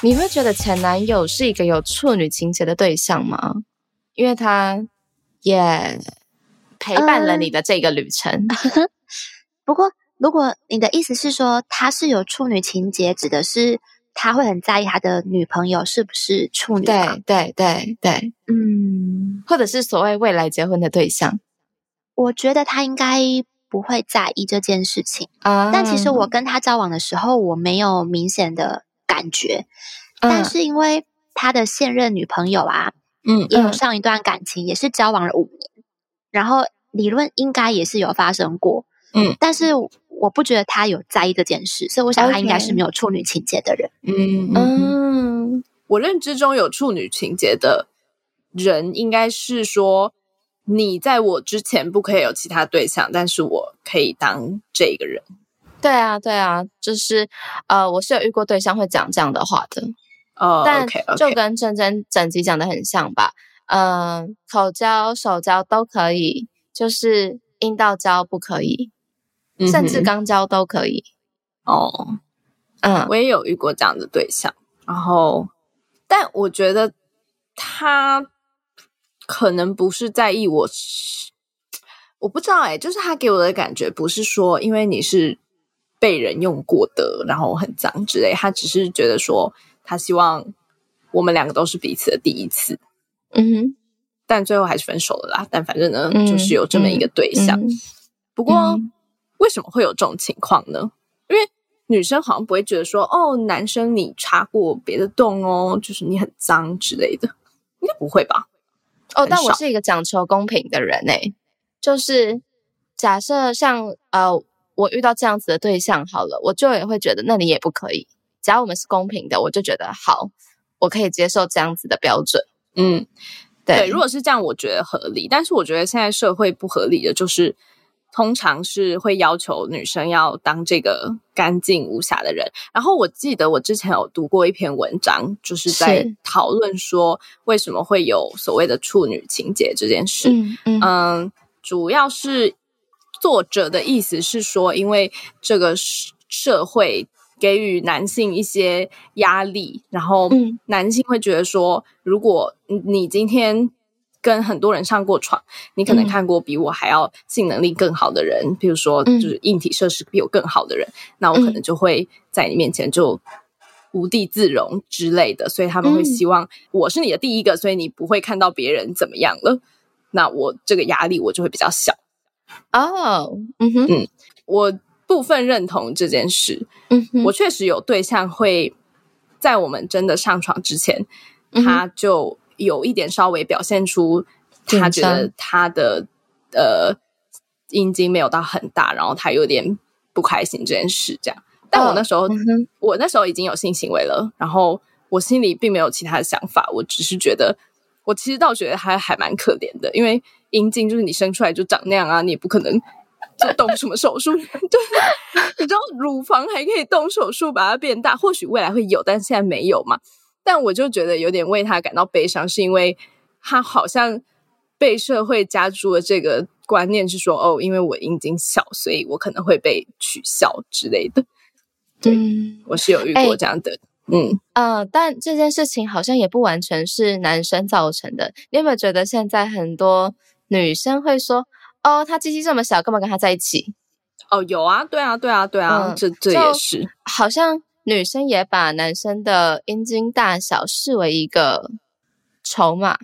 你会觉得前男友是一个有处女情节的对象吗？因为他也陪伴了你的这个旅程。
不过，如果你的意思是说他是有处女情节，指的是他会很在意他的女朋友是不是处女？
对对对对，嗯，或者是所谓未来结婚的对象，
我觉得他应该不会在意这件事情啊。但其实我跟他交往的时候，我没有明显的。感觉，但是因为他的现任女朋友啊，嗯，也有上一段感情，也是交往了五年，然后理论应该也是有发生过，嗯，但是我不觉得他有在意这件事，所以我想他应该是没有处女情节的人，嗯。
嗯，我认知中有处女情节的人，应该是说你在我之前不可以有其他对象，但是我可以当这个人。
对啊，对啊，就是呃，我是有遇过对象会讲这样的话的，
哦，
但就跟真真整集讲的很像吧，嗯，口交、手交都可以，就是阴道交不可以，甚至肛交都可以。
哦，嗯，我也有遇过这样的对象，然后，但我觉得他可能不是在意我，我不知道哎，就是他给我的感觉不是说因为你是。被人用过的，然后很脏之类，他只是觉得说，他希望我们两个都是彼此的第一次，嗯哼，但最后还是分手了啦。但反正呢，就是有这么一个对象。不过，为什么会有这种情况呢？因为女生好像不会觉得说，哦，男生你插过别的洞哦，就是你很脏之类的，应该不会吧？
哦，但我是一个讲求公平的人诶，就是假设像呃。我遇到这样子的对象，好了，我就也会觉得那你也不可以。只要我们是公平的，我就觉得好，我可以接受这样子的标准。嗯，
对，如果是这样，我觉得合理。但是我觉得现在社会不合理的就是，通常是会要求女生要当这个干净无瑕的人。然后我记得我之前有读过一篇文章，就是在讨论说为什么会有所谓的处女情节这件事。嗯嗯，主要是。作者的意思是说，因为这个社会给予男性一些压力，然后男性会觉得说，如果你今天跟很多人上过床，你可能看过比我还要性能力更好的人，比如说就是硬体设施比我更好的人，那我可能就会在你面前就无地自容之类的，所以他们会希望我是你的第一个，所以你不会看到别人怎么样了，那我这个压力我就会比较小。哦，嗯哼，嗯，我部分认同这件事。嗯，我确实有对象会在我们真的上床之前，他就有一点稍微表现出他觉得他的呃阴茎没有到很大，然后他有点不开心这件事，这样。但我那时候，我那时候已经有性行为了，然后我心里并没有其他的想法，我只是觉得，我其实倒觉得还还蛮可怜的，因为阴茎就是你生出来就长那样啊，你也不可能就动什么手术，对，你知道乳房还可以动手术把它变大，或许未来会有，但现在没有嘛。但我就觉得有点为他感到悲伤，是因为他好像被社会加注了这个观念，是说哦，因为我阴茎小，所以我可能会被取笑之类的。对，我是有遇过这样的，嗯
呃，但这件事情好像也不完全是男生造成的。你有没有觉得现在很多女生会说，哦，他鸡鸡这么小，干嘛跟他在一起？
哦，有啊，对啊，对啊，对啊，这这也是
好像。女生也把男生的阴茎大小视为一个筹码，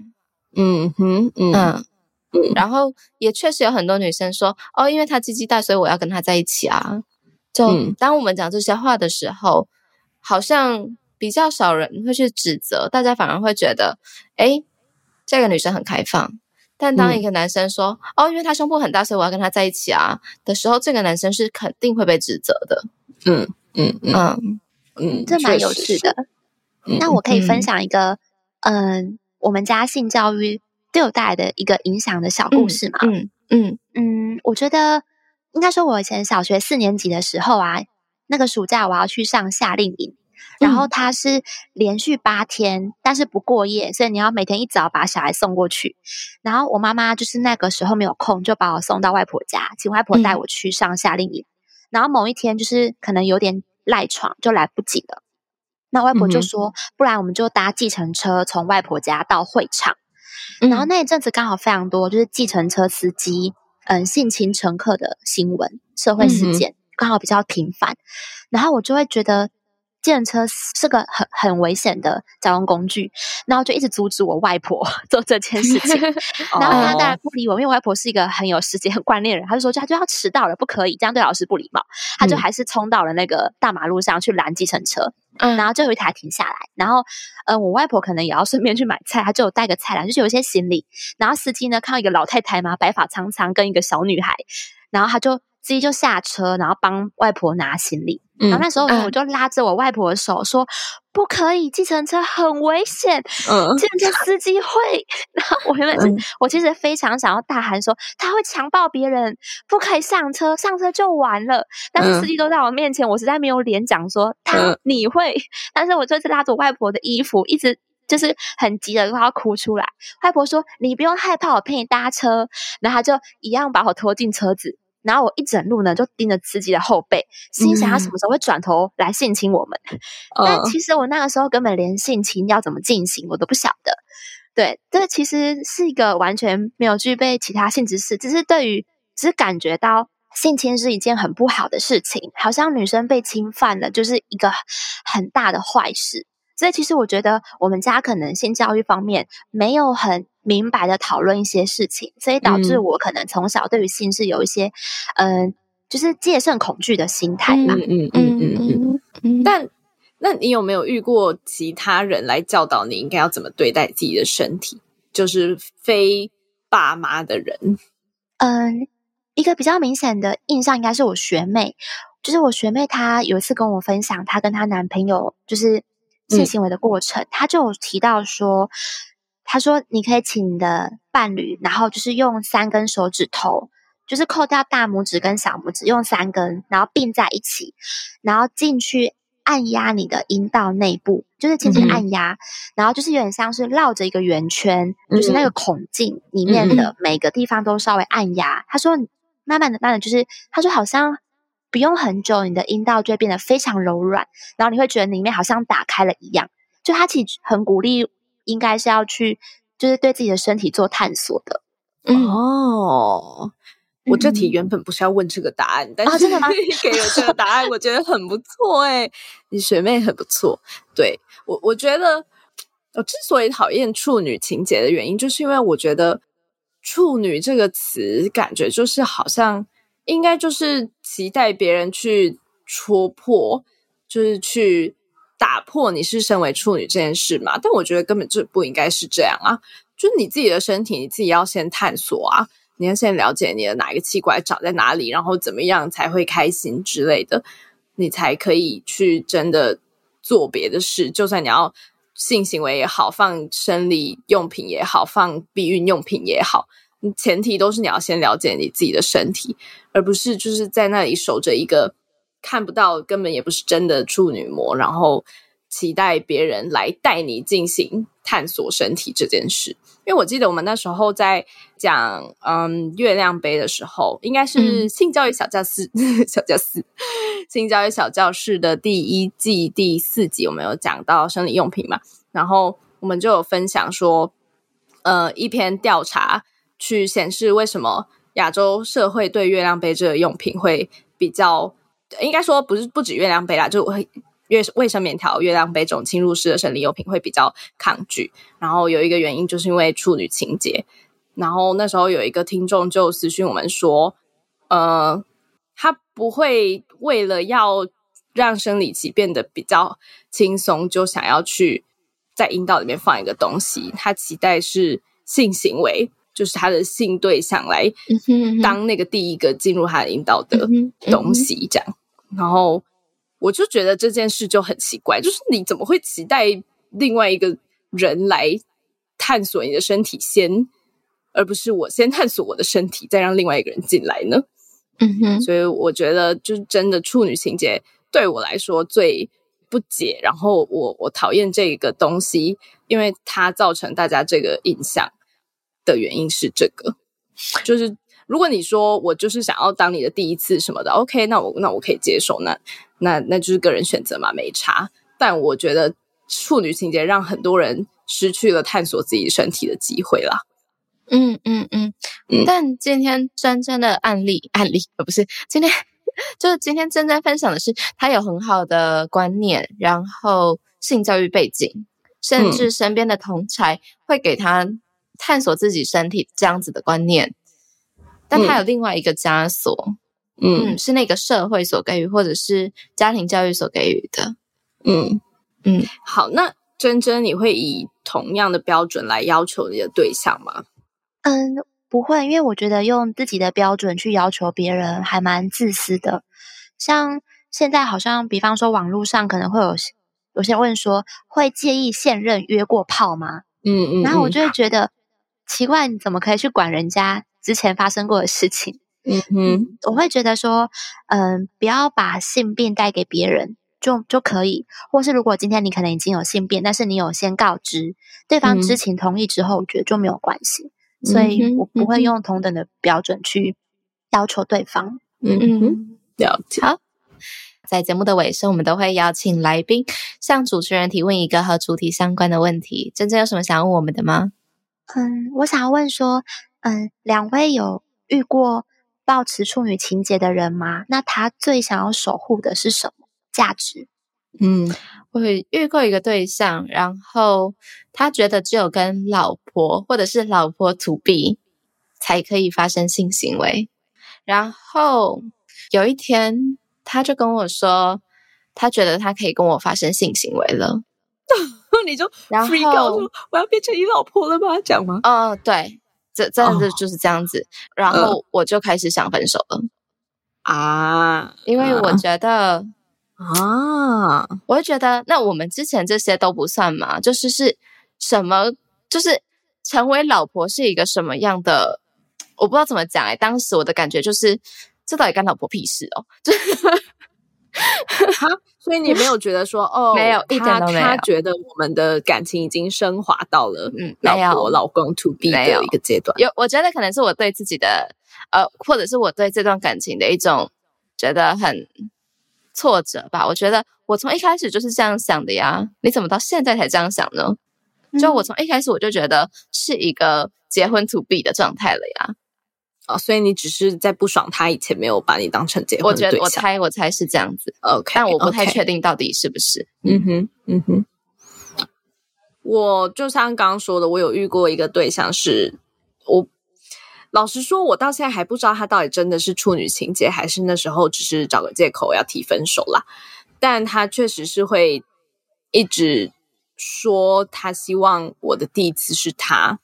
嗯哼，嗯嗯，
然后也确实有很多女生说，哦，因为他鸡鸡大，所以我要跟他在一起啊。就当我们讲这些话的时候，好像比较少人会去指责，大家反而会觉得，哎，这个女生很开放。但当一个男生说，哦，因为他胸部很大，所以我要跟他在一起啊的时候，这个男生是肯定会被指责的。
嗯嗯嗯。
嗯，这蛮有趣的。那我可以分享一个，嗯，我们家性教育对我带来的一个影响的小故事嘛。
嗯嗯
嗯，我觉得应该说，我以前小学四年级的时候啊，那个暑假我要去上夏令营，然后他是连续八天，但是不过夜，所以你要每天一早把小孩送过去。然后我妈妈就是那个时候没有空，就把我送到外婆家，请外婆带我去上夏令营。然后某一天就是可能有点。赖床就来不及了，那外婆就说：“不然我们就搭计程车从外婆家到会场。”然后那一阵子刚好非常多，就是计程车司机嗯性侵乘客的新闻、社会事件刚好比较频繁，然后我就会觉得。电车是个很很危险的交通工具，然后就一直阻止我外婆 做这件事情。然后他当然不理我，因为我外婆是一个很有时间观念的人，他就说他就要迟到了，不可以这样对老师不礼貌。他就还是冲到了那个大马路上去拦计程车，嗯然后最后一台停下来，然后呃，我外婆可能也要顺便去买菜，她就有带个菜篮，就是有一些行李。然后司机呢看到一个老太太嘛，白发苍苍，跟一个小女孩，然后他就。司机就下车，然后帮外婆拿行李。然后那时候我就拉着我外婆的手说：“不可以，计程车很危险。”嗯，计程车司机会。然后我原本是我其实非常想要大喊说：“他会强暴别人，不可以上车，上车就完了。”但是司机都在我面前，我实在没有脸讲说他你会。但是我就是拉着我外婆的衣服，一直就是很急的快要哭出来。外婆说：“你不用害怕，我陪你搭车。”然后他就一样把我拖进车子。然后我一整路呢，就盯着司机的后背，心想他什么时候会转头来性侵我们。但其实我那个时候根本连性侵要怎么进行我都不晓得。对，这其实是一个完全没有具备其他性知识，只是对于只是感觉到性侵是一件很不好的事情，好像女生被侵犯了就是一个很大的坏事。所以其实我觉得我们家可能性教育方面没有很明白的讨论一些事情，所以导致我可能从小对于性是有一些嗯，就是戒慎恐惧的心态
吧。嗯嗯嗯嗯嗯。但那你有没有遇过其他人来教导你应该要怎么对待自己的身体？就是非爸妈的人。
嗯，一个比较明显的印象应该是我学妹，就是我学妹她有一次跟我分享，她跟她男朋友就是。性行为的过程，她就有提到说，他说你可以请你的伴侣，然后就是用三根手指头，就是扣掉大拇指跟小拇指，用三根，然后并在一起，然后进去按压你的阴道内部，就是轻轻按压，然后就是有点像是绕着一个圆圈，就是那个孔径里面的每个地方都稍微按压。他说，慢慢的、慢的，就是他说好像。不用很久，你的阴道就会变得非常柔软，然后你会觉得里面好像打开了一样。就他其实很鼓励，应该是要去，就是对自己的身体做探索的。
哦，我这题原本不是要问这个答案，但是
真的吗？
给了这个答案，我觉得很不错哎，你学妹很不错。对我，我觉得我之所以讨厌处女情节的原因，就是因为我觉得处女这个词感觉就是好像。应该就是期待别人去戳破，就是去打破你是身为处女这件事嘛？但我觉得根本就不应该是这样啊！就是你自己的身体，你自己要先探索啊，你要先了解你的哪一个器官长在哪里，然后怎么样才会开心之类的，你才可以去真的做别的事。就算你要性行为也好，放生理用品也好，放避孕用品也好，前提都是你要先了解你自己的身体，而不是就是在那里守着一个看不到、根本也不是真的处女膜，然后。期待别人来带你进行探索身体这件事，因为我记得我们那时候在讲嗯月亮杯的时候，应该是性教育小教室小教室性教育小教室的第一季第四集，我们有讲到生理用品嘛，然后我们就有分享说，呃，一篇调查去显示为什么亚洲社会对月亮杯这个用品会比较，应该说不是不止月亮杯啦，就会。卫卫生棉条、月亮杯这种侵入式的生理用品会比较抗拒，然后有一个原因就是因为处女情节。然后那时候有一个听众就私讯我们说，呃，他不会为了要让生理期变得比较轻松，就想要去在阴道里面放一个东西，他期待是性行为，就是他的性对象来当那个第一个进入他的阴道的东西，这样，然后。我就觉得这件事就很奇怪，就是你怎么会期待另外一个人来探索你的身体先，而不是我先探索我的身体，再让另外一个人进来呢？嗯哼，所以我觉得就是真的处女情节对我来说最不解，然后我我讨厌这个东西，因为它造成大家这个印象的原因是这个，就是。如果你说我就是想要当你的第一次什么的，OK，那我那我可以接受，那那那就是个人选择嘛，没差。但我觉得处女情节让很多人失去了探索自己身体的机会啦。
嗯嗯嗯。但今天真正的案例案例呃不是今天 就是今天真真分享的是他有很好的观念，然后性教育背景，甚至身边的同才会给他探索自己身体这样子的观念。但他有另外一个枷锁，嗯，是那个社会所给予，或者是家庭教育所给予的，
嗯嗯。好，那珍珍，你会以同样的标准来要求你的对象吗？
嗯，不会，因为我觉得用自己的标准去要求别人还蛮自私的。像现在好像，比方说网络上可能会有有些问说，会介意现任约过炮吗？嗯嗯。然后我就会觉得奇怪，你怎么可以去管人家？之前发生过的事情，嗯哼，我会觉得说，嗯，不要把性病带给别人，就就可以。或是如果今天你可能已经有性病，但是你有先告知对方知情同意之后，我觉得就没有关系。所以我不会用同等的标准去要求对方。
嗯嗯，了解。
好，在节目的尾声，我们都会邀请来宾向主持人提问一个和主题相关的问题。真正有什么想要问我们的吗？
嗯，我想要问说。嗯，两位有遇过抱持处女情节的人吗？那他最想要守护的是什么价值？
嗯，我遇过一个对象，然后他觉得只有跟老婆或者是老婆 to be 才可以发生性行为。然后有一天，他就跟我说，他觉得他可以跟我发生性行为了。
你就然后我要变成你老婆了吗？讲吗？
哦，对。这真的就是这样子，然后我就开始想分手了啊！因为我觉得啊，我就觉得那我们之前这些都不算嘛，就是是什么，就是成为老婆是一个什么样的，我不知道怎么讲哎。当时我的感觉就是，这到底干老婆屁事哦？就
哈，所以你没有觉得说哦，
没有，
他他觉得我们的感情已经升华到了嗯，老婆老公 to be 的一个阶段。
有，我觉得可能是我对自己的呃，或者是我对这段感情的一种觉得很挫折吧。我觉得我从一开始就是这样想的呀，你怎么到现在才这样想呢？就我从一开始我就觉得是一个结婚 to be 的状态了呀。
哦，所以你只是在不爽他以前没有把你当成结婚对
象，我猜我猜是这样子
，OK，
但我不太确定到底是不是。嗯哼，嗯
哼，我就像刚刚说的，我有遇过一个对象，是我老实说，我到现在还不知道他到底真的是处女情节，还是那时候只是找个借口要提分手啦。但他确实是会一直说他希望我的第一次是他。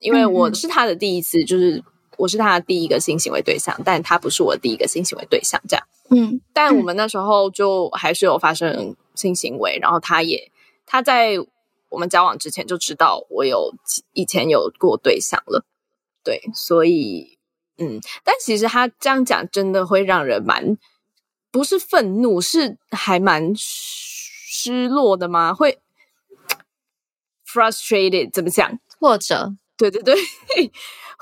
因为我是他的第一次，就是我是他的第一个性行为对象，但他不是我第一个性行为对象，这样。嗯，但我们那时候就还是有发生性行为，然后他也他在我们交往之前就知道我有以前有过对象了，对，所以嗯，但其实他这样讲真的会让人蛮不是愤怒，是还蛮失落的吗？会 frustrated 怎么讲？
或者？
对对对，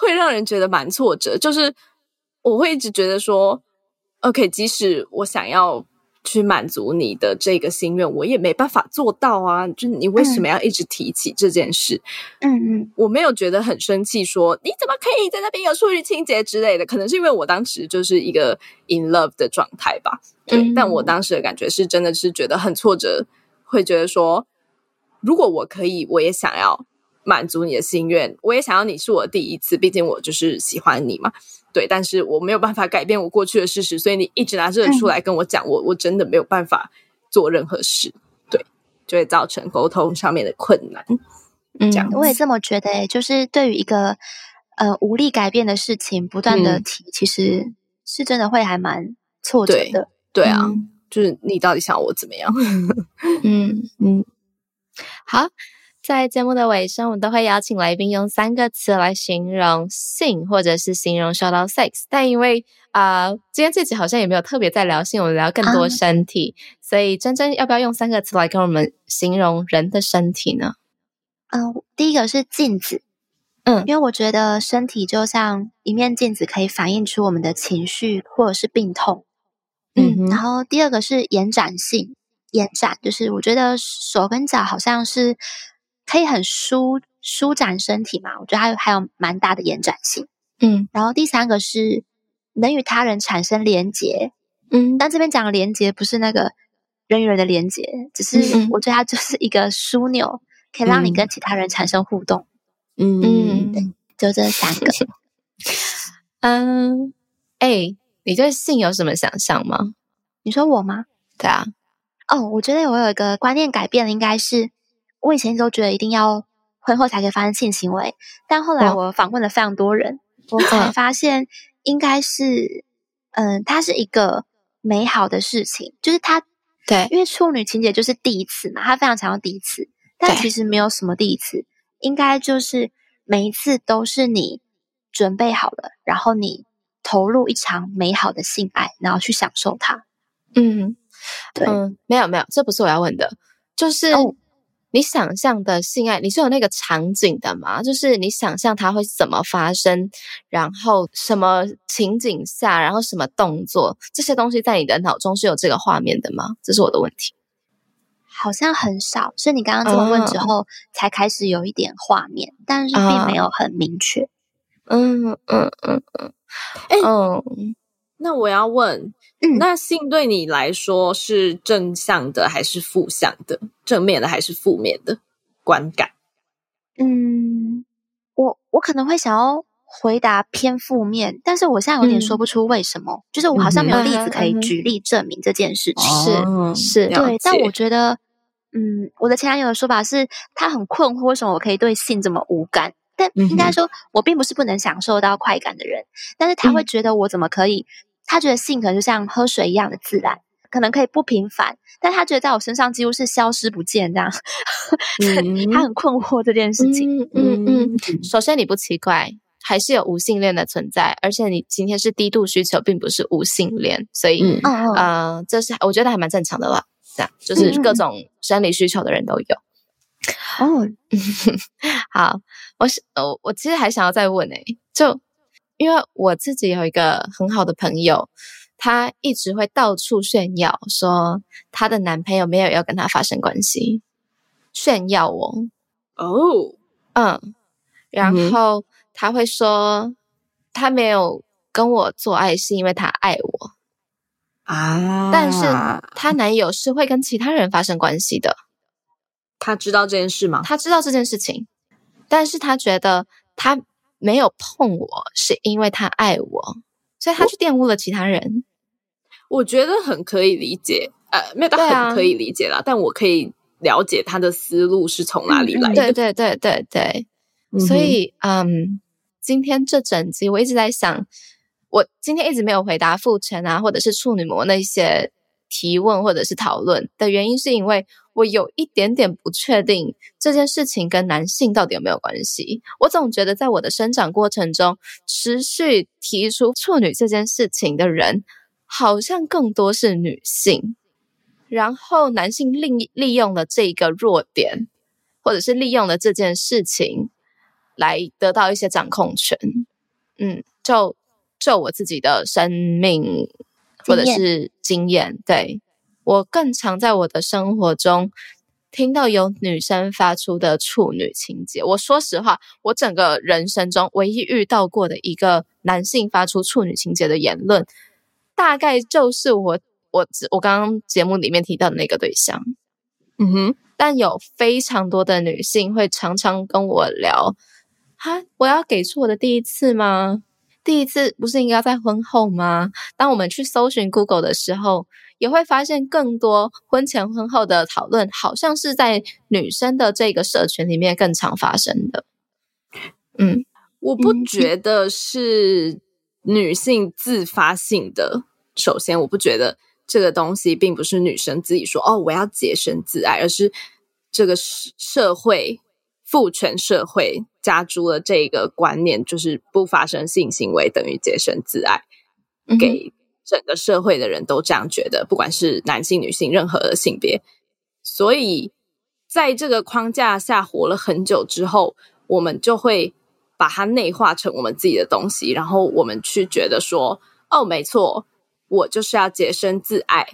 会让人觉得蛮挫折，就是我会一直觉得说。OK，即使我想要去满足你的这个心愿，我也没办法做到啊！就你为什么要一直提起这件事？嗯嗯，我没有觉得很生气，说你怎么可以在那边有数据清洁之类的？可能是因为我当时就是一个 in love 的状态吧。对，但我当时的感觉是真的是觉得很挫折，会觉得说，如果我可以，我也想要满足你的心愿，我也想要你是我第一次，毕竟我就是喜欢你嘛。对，但是我没有办法改变我过去的事实，所以你一直拿这个出来跟我讲，我我真的没有办法做任何事，对，就会造成沟通上面的困难。嗯，这样
我也这么觉得，就是对于一个呃无力改变的事情，不断的提，其实是真的会还蛮挫折的。
对啊，就是你到底想我怎么样？
嗯嗯，好。在节目的尾声，我们都会邀请来宾用三个词来形容性，或者是形容 shout out sex。但因为啊，今天这集好像也没有特别在聊性，我们聊更多身体，所以真真要不要用三个词来跟我们形容人的身体呢？
嗯，第一个是镜子，嗯，因为我觉得身体就像一面镜子，可以反映出我们的情绪或者是病痛。嗯，然后第二个是延展性，延展就是我觉得手跟脚好像是。可以很舒舒展身体嘛？我觉得还有还有蛮大的延展性。嗯，然后第三个是能与他人产生连结。嗯，但这边讲的连接不是那个人与人的连接，只是我觉得它就是一个枢纽，可以让你跟其他人产生互动。嗯，对，就这三个。
嗯，哎，你对性有什么想象吗？
你说我吗？
对啊。
哦，我觉得我有一个观念改变了，应该是。我以前都觉得一定要婚后才可以发生性行为，但后来我访问了非常多人，我才发现应该是，嗯，它是一个美好的事情，就是它
对，
因为处女情节就是第一次嘛，他非常强调第一次，但其实没有什么第一次，应该就是每一次都是你准备好了，然后你投入一场美好的性爱，然后去享受它。
嗯，对，嗯，没有没有，这不是我要问的，就是。你想象的性爱，你是有那个场景的吗？就是你想象它会怎么发生，然后什么情景下，然后什么动作，这些东西在你的脑中是有这个画面的吗？这是我的问题。
好像很少，是你刚刚这么问之后才开始有一点画面，但是并没有很明确。嗯嗯
嗯嗯，哎，那我要问。那性对你来说是正向的还是负向的？正面的还是负面的观感？
嗯，我我可能会想要回答偏负面，但是我现在有点说不出为什么，就是我好像没有例子可以举例证明这件事
情。是是，
对。但我觉得，嗯，我的前男友的说法是他很困惑，为什么我可以对性这么无感？但应该说，我并不是不能享受到快感的人，但是他会觉得我怎么可以？他觉得性可能就像喝水一样的自然，可能可以不平凡，但他觉得在我身上几乎是消失不见这样。他很困惑这件事情。
嗯嗯，首先你不奇怪，还是有无性恋的存在，而且你今天是低度需求，并不是无性恋，所以呃，这是我觉得还蛮正常的了。这样就是各种生理需求的人都有。哦，好，我是我我其实还想要再问诶，就。因为我自己有一个很好的朋友，她一直会到处炫耀说她的男朋友没有要跟她发生关系，炫耀我哦，嗯，然后她会说她没有跟我做爱是因为她爱我啊，但是她男友是会跟其他人发生关系的，
她知道这件事吗？
她知道这件事情，但是她觉得他。没有碰我是因为他爱我，所以他去玷污了其他人。
我觉得很可以理解，呃，没有到很可以理解啦，但我可以了解他的思路是从哪里来的。
对对对对对，所以，嗯，今天这整集我一直在想，我今天一直没有回答父权啊，或者是处女膜那些提问或者是讨论的原因，是因为我有一点点不确定这件事情跟男性到底有没有关系。我总觉得在我的生长过程中，持续提出处女这件事情的人，好像更多是女性，然后男性利利用了这个弱点，或者是利用了这件事情。来得到一些掌控权，嗯，就就我自己的生命或者是经验，对我更常在我的生活中听到有女生发出的处女情节。我说实话，我整个人生中唯一遇到过的一个男性发出处女情节的言论，大概就是我我我刚刚节目里面提到的那个对象。嗯哼，但有非常多的女性会常常跟我聊。哈，我要给出我的第一次吗？第一次不是应该在婚后吗？当我们去搜寻 Google 的时候，也会发现更多婚前婚后的讨论，好像是在女生的这个社群里面更常发生的。
嗯，我不觉得是女性自发性的。首先，我不觉得这个东西并不是女生自己说“哦，我要洁身自爱”，而是这个社会。父权社会加诸了这个观念，就是不发生性行为等于洁身自爱，给整个社会的人都这样觉得，不管是男性、女性，任何的性别。所以，在这个框架下活了很久之后，我们就会把它内化成我们自己的东西，然后我们去觉得说：“哦，没错，我就是要洁身自爱。”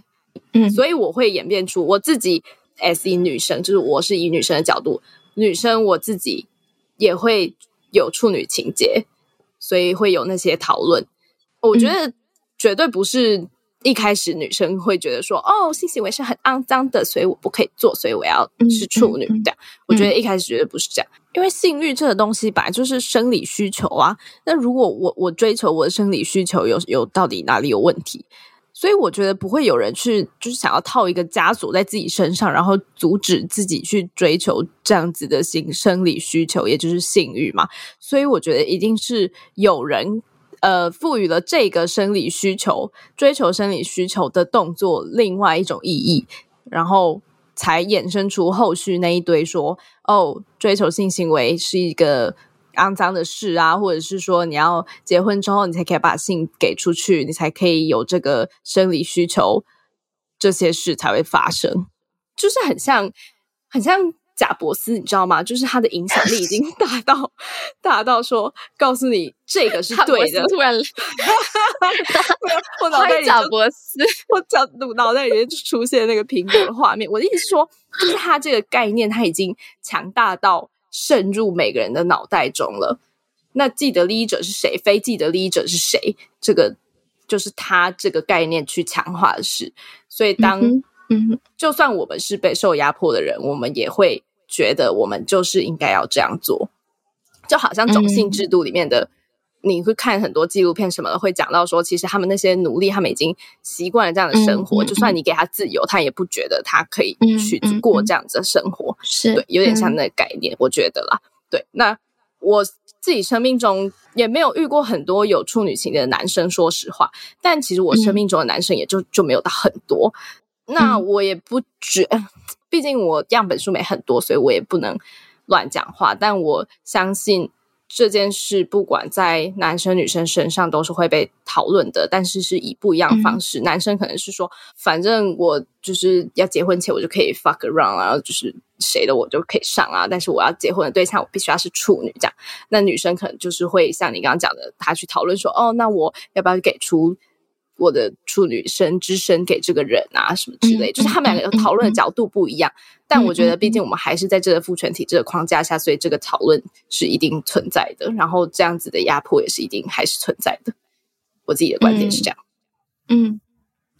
嗯，所以我会演变出我自己，S 以女生，就是我是以女生的角度。女生我自己也会有处女情节，所以会有那些讨论。我觉得绝对不是一开始女生会觉得说，哦，性行为是很肮脏的，所以我不可以做，所以我要是处女这样。我觉得一开始绝对不是这样，因为性欲这个东西本来就是生理需求啊。那如果我我追求我的生理需求有有到底哪里有问题？所以我觉得不会有人去，就是想要套一个枷锁在自己身上，然后阻止自己去追求这样子的性生理需求，也就是性欲嘛。所以我觉得一定是有人呃赋予了这个生理需求、追求生理需求的动作另外一种意义，然后才衍生出后续那一堆说哦，追求性行为是一个。肮脏的事啊，或者是说你要结婚之后，你才可以把性给出去，你才可以有这个生理需求，这些事才会发生，就是很像很像贾伯斯，你知道吗？就是他的影响力已经 大到大到说，告诉你这个是对的。
突然，
我 脑袋里
贾伯斯，
我脑脑袋里面就出现那个苹果的画面。我的意思是说，就是他这个概念，他已经强大到。渗入每个人的脑袋中了。那既得利益者是谁？非既得利益者是谁？这个就是他这个概念去强化的事。所以，当嗯，就算我们是被受压迫的人，我们也会觉得我们就是应该要这样做。就好像种姓制度里面的。你会看很多纪录片什么的，会讲到说，其实他们那些奴隶，他们已经习惯了这样的生活。就算你给他自由，他也不觉得他可以去过这样子的生活。
是
对，有点像那个概念，我觉得啦。对，那我自己生命中也没有遇过很多有处女情的男生，说实话。但其实我生命中的男生也就就没有到很多。那我也不觉，毕竟我样本数没很多，所以我也不能乱讲话。但我相信。这件事不管在男生女生身上都是会被讨论的，但是是以不一样的方式。男生可能是说，反正我就是要结婚前我就可以 fuck around，然后就是谁的我就可以上啊。但是我要结婚的对象我必须要是处女这样。那女生可能就是会像你刚刚讲的，她去讨论说，哦，那我要不要给出？我的处女身之身给这个人啊，什么之类，就是他们两个讨论的角度不一样。但我觉得，毕竟我们还是在这个父权体制的框架下，所以这个讨论是一定存在的。然后这样子的压迫也是一定还是存在的。我自己的观点是这样。
嗯，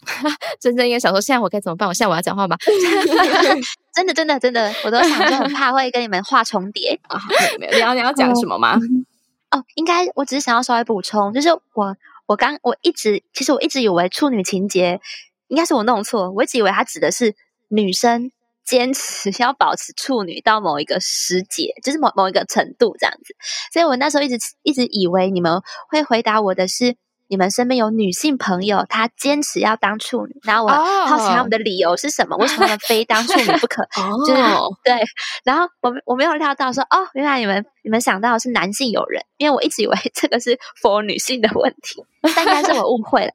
真正应该想说，现在我该怎么办？我现在我要讲话吗？
真的，真的，真的，我都想说，很怕会跟你们话重叠
啊。没有，你要你要讲什么吗？
哦，应该我只是想要稍微补充，就是我。我刚我一直其实我一直以为处女情节应该是我弄错，我一直以为它指的是女生坚持 要保持处女到某一个时节，就是某某一个程度这样子。所以我那时候一直一直以为你们会回答我的是。你们身边有女性朋友，她坚持要当处女，然后我好奇他们的理由是什么？为什么他们 非当处女不可？就是 对，然后我我没有料到说，哦，原来你们你们想到的是男性友人，因为我一直以为 这个是 for 女性的问题，但应该是我误会了。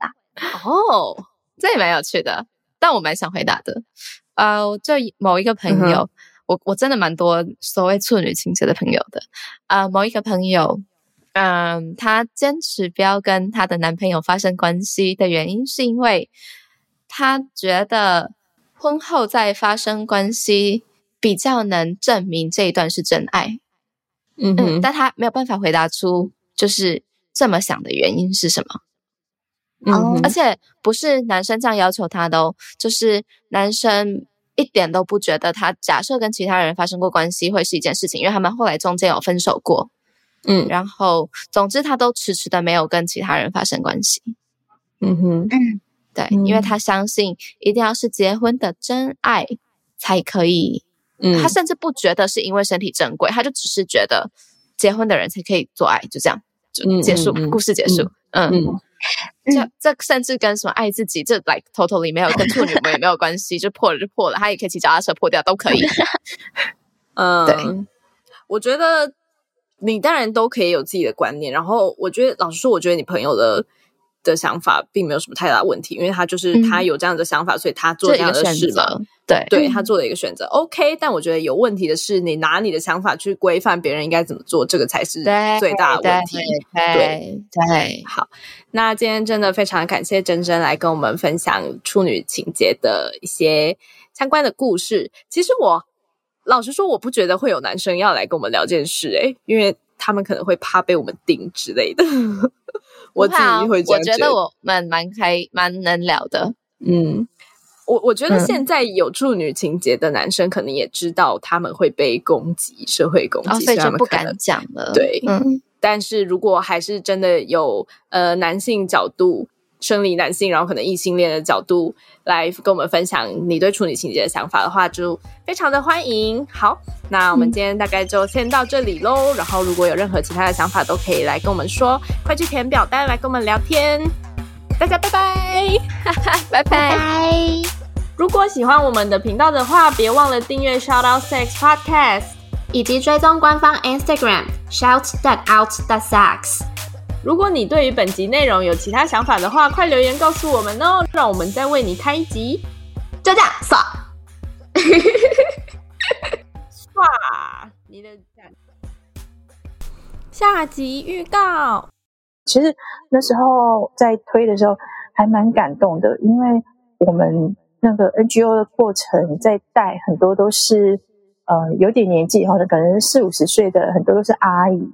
哦，这也蛮有趣的，但我蛮想回答的。呃，就某一个朋友，我我真的蛮多所谓处女情节的朋友的。呃，某一个朋友。嗯，她坚持不要跟她的男朋友发生关系的原因，是因为她觉得婚后再发生关系比较能证明这一段是真爱。嗯嗯，但她没有办法回答出就是这么想的原因是什么。嗯，而且不是男生这样要求她的哦，就是男生一点都不觉得他假设跟其他人发生过关系会是一件事情，因为他们后来中间有分手过。嗯，然后总之他都迟迟的没有跟其他人发生关系。嗯哼，对，因为他相信一定要是结婚的真爱才可以。嗯，他甚至不觉得是因为身体珍贵，他就只是觉得结婚的人才可以做爱，就这样就结束，故事结束。嗯，这这甚至跟什么爱自己这 like totally 没有跟处女膜也没有关系，就破了就破了，他也可以骑脚踏车破掉都可以。
嗯，对，我觉得。你当然都可以有自己的观念，然后我觉得老实说，我觉得你朋友的的想法并没有什么太大问题，因为他就是他有这样的想法，所以他做这样的事嘛。
对，
对他做了一个选择，OK。但我觉得有问题的是，你拿你的想法去规范别人应该怎么做，这个才是最大的问题。
对对，
好，那今天真的非常感谢珍珍来跟我们分享处女情节的一些相关的故事。其实我。老实说，我不觉得会有男生要来跟我们聊这件事，诶，因为他们可能会怕被我们盯之类的。我自己会
我觉得我们蛮开蛮能聊的。
嗯，我我觉得现在有处女情节的男生，可能也知道他们会被攻击，社会攻击，
所以就不敢讲了。
对，嗯。但是如果还是真的有呃男性角度。生理男性，然后可能异性恋的角度来跟我们分享你对处女情节的想法的话，就非常的欢迎。好，那我们今天大概就先到这里喽。然后如果有任何其他的想法，都可以来跟我们说，快去填表单来跟我们聊天。大家拜拜，
拜拜拜。
如果喜欢我们的频道的话，别忘了订阅 Shout Out Sex Podcast，
以及追踪官方 Instagram Shout That Out That Sex。
如果你对于本集内容有其他想法的话，快留言告诉我们哦，让我们再为你开一集。
就这样，刷，
刷你的下集预告。
其实那时候在推的时候还蛮感动的，因为我们那个 NGO 的过程在带很多都是呃有点年纪或者可能四五十岁的，很多都是阿姨。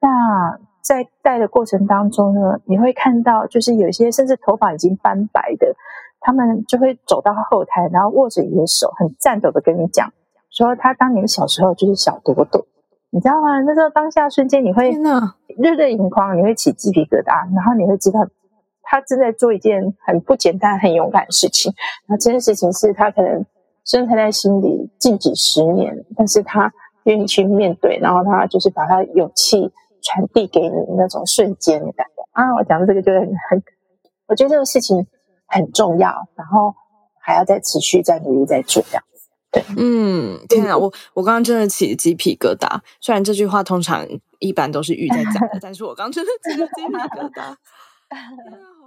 那在带的过程当中呢，你会看到，就是有些甚至头发已经斑白的，他们就会走到后台，然后握着你的手，很颤抖的跟你讲，说他当年小时候就是小朵朵，你知道吗？那时候当下瞬间你会热泪盈眶，你会起鸡皮疙瘩，然后你会知道他正在做一件很不简单、很勇敢的事情。那这件事情是他可能深藏在心里近几十年，但是他愿意去面对，然后他就是把他勇气。传递给你那种瞬间的感觉啊！我讲的这个就是很，我觉得这个事情很重要，然后还要再持续、再努力、再做这样子。对，
嗯，天啊，我我刚刚真的起鸡皮疙瘩。虽然这句话通常一般都是玉在讲的，但是我刚真的起鸡皮疙瘩。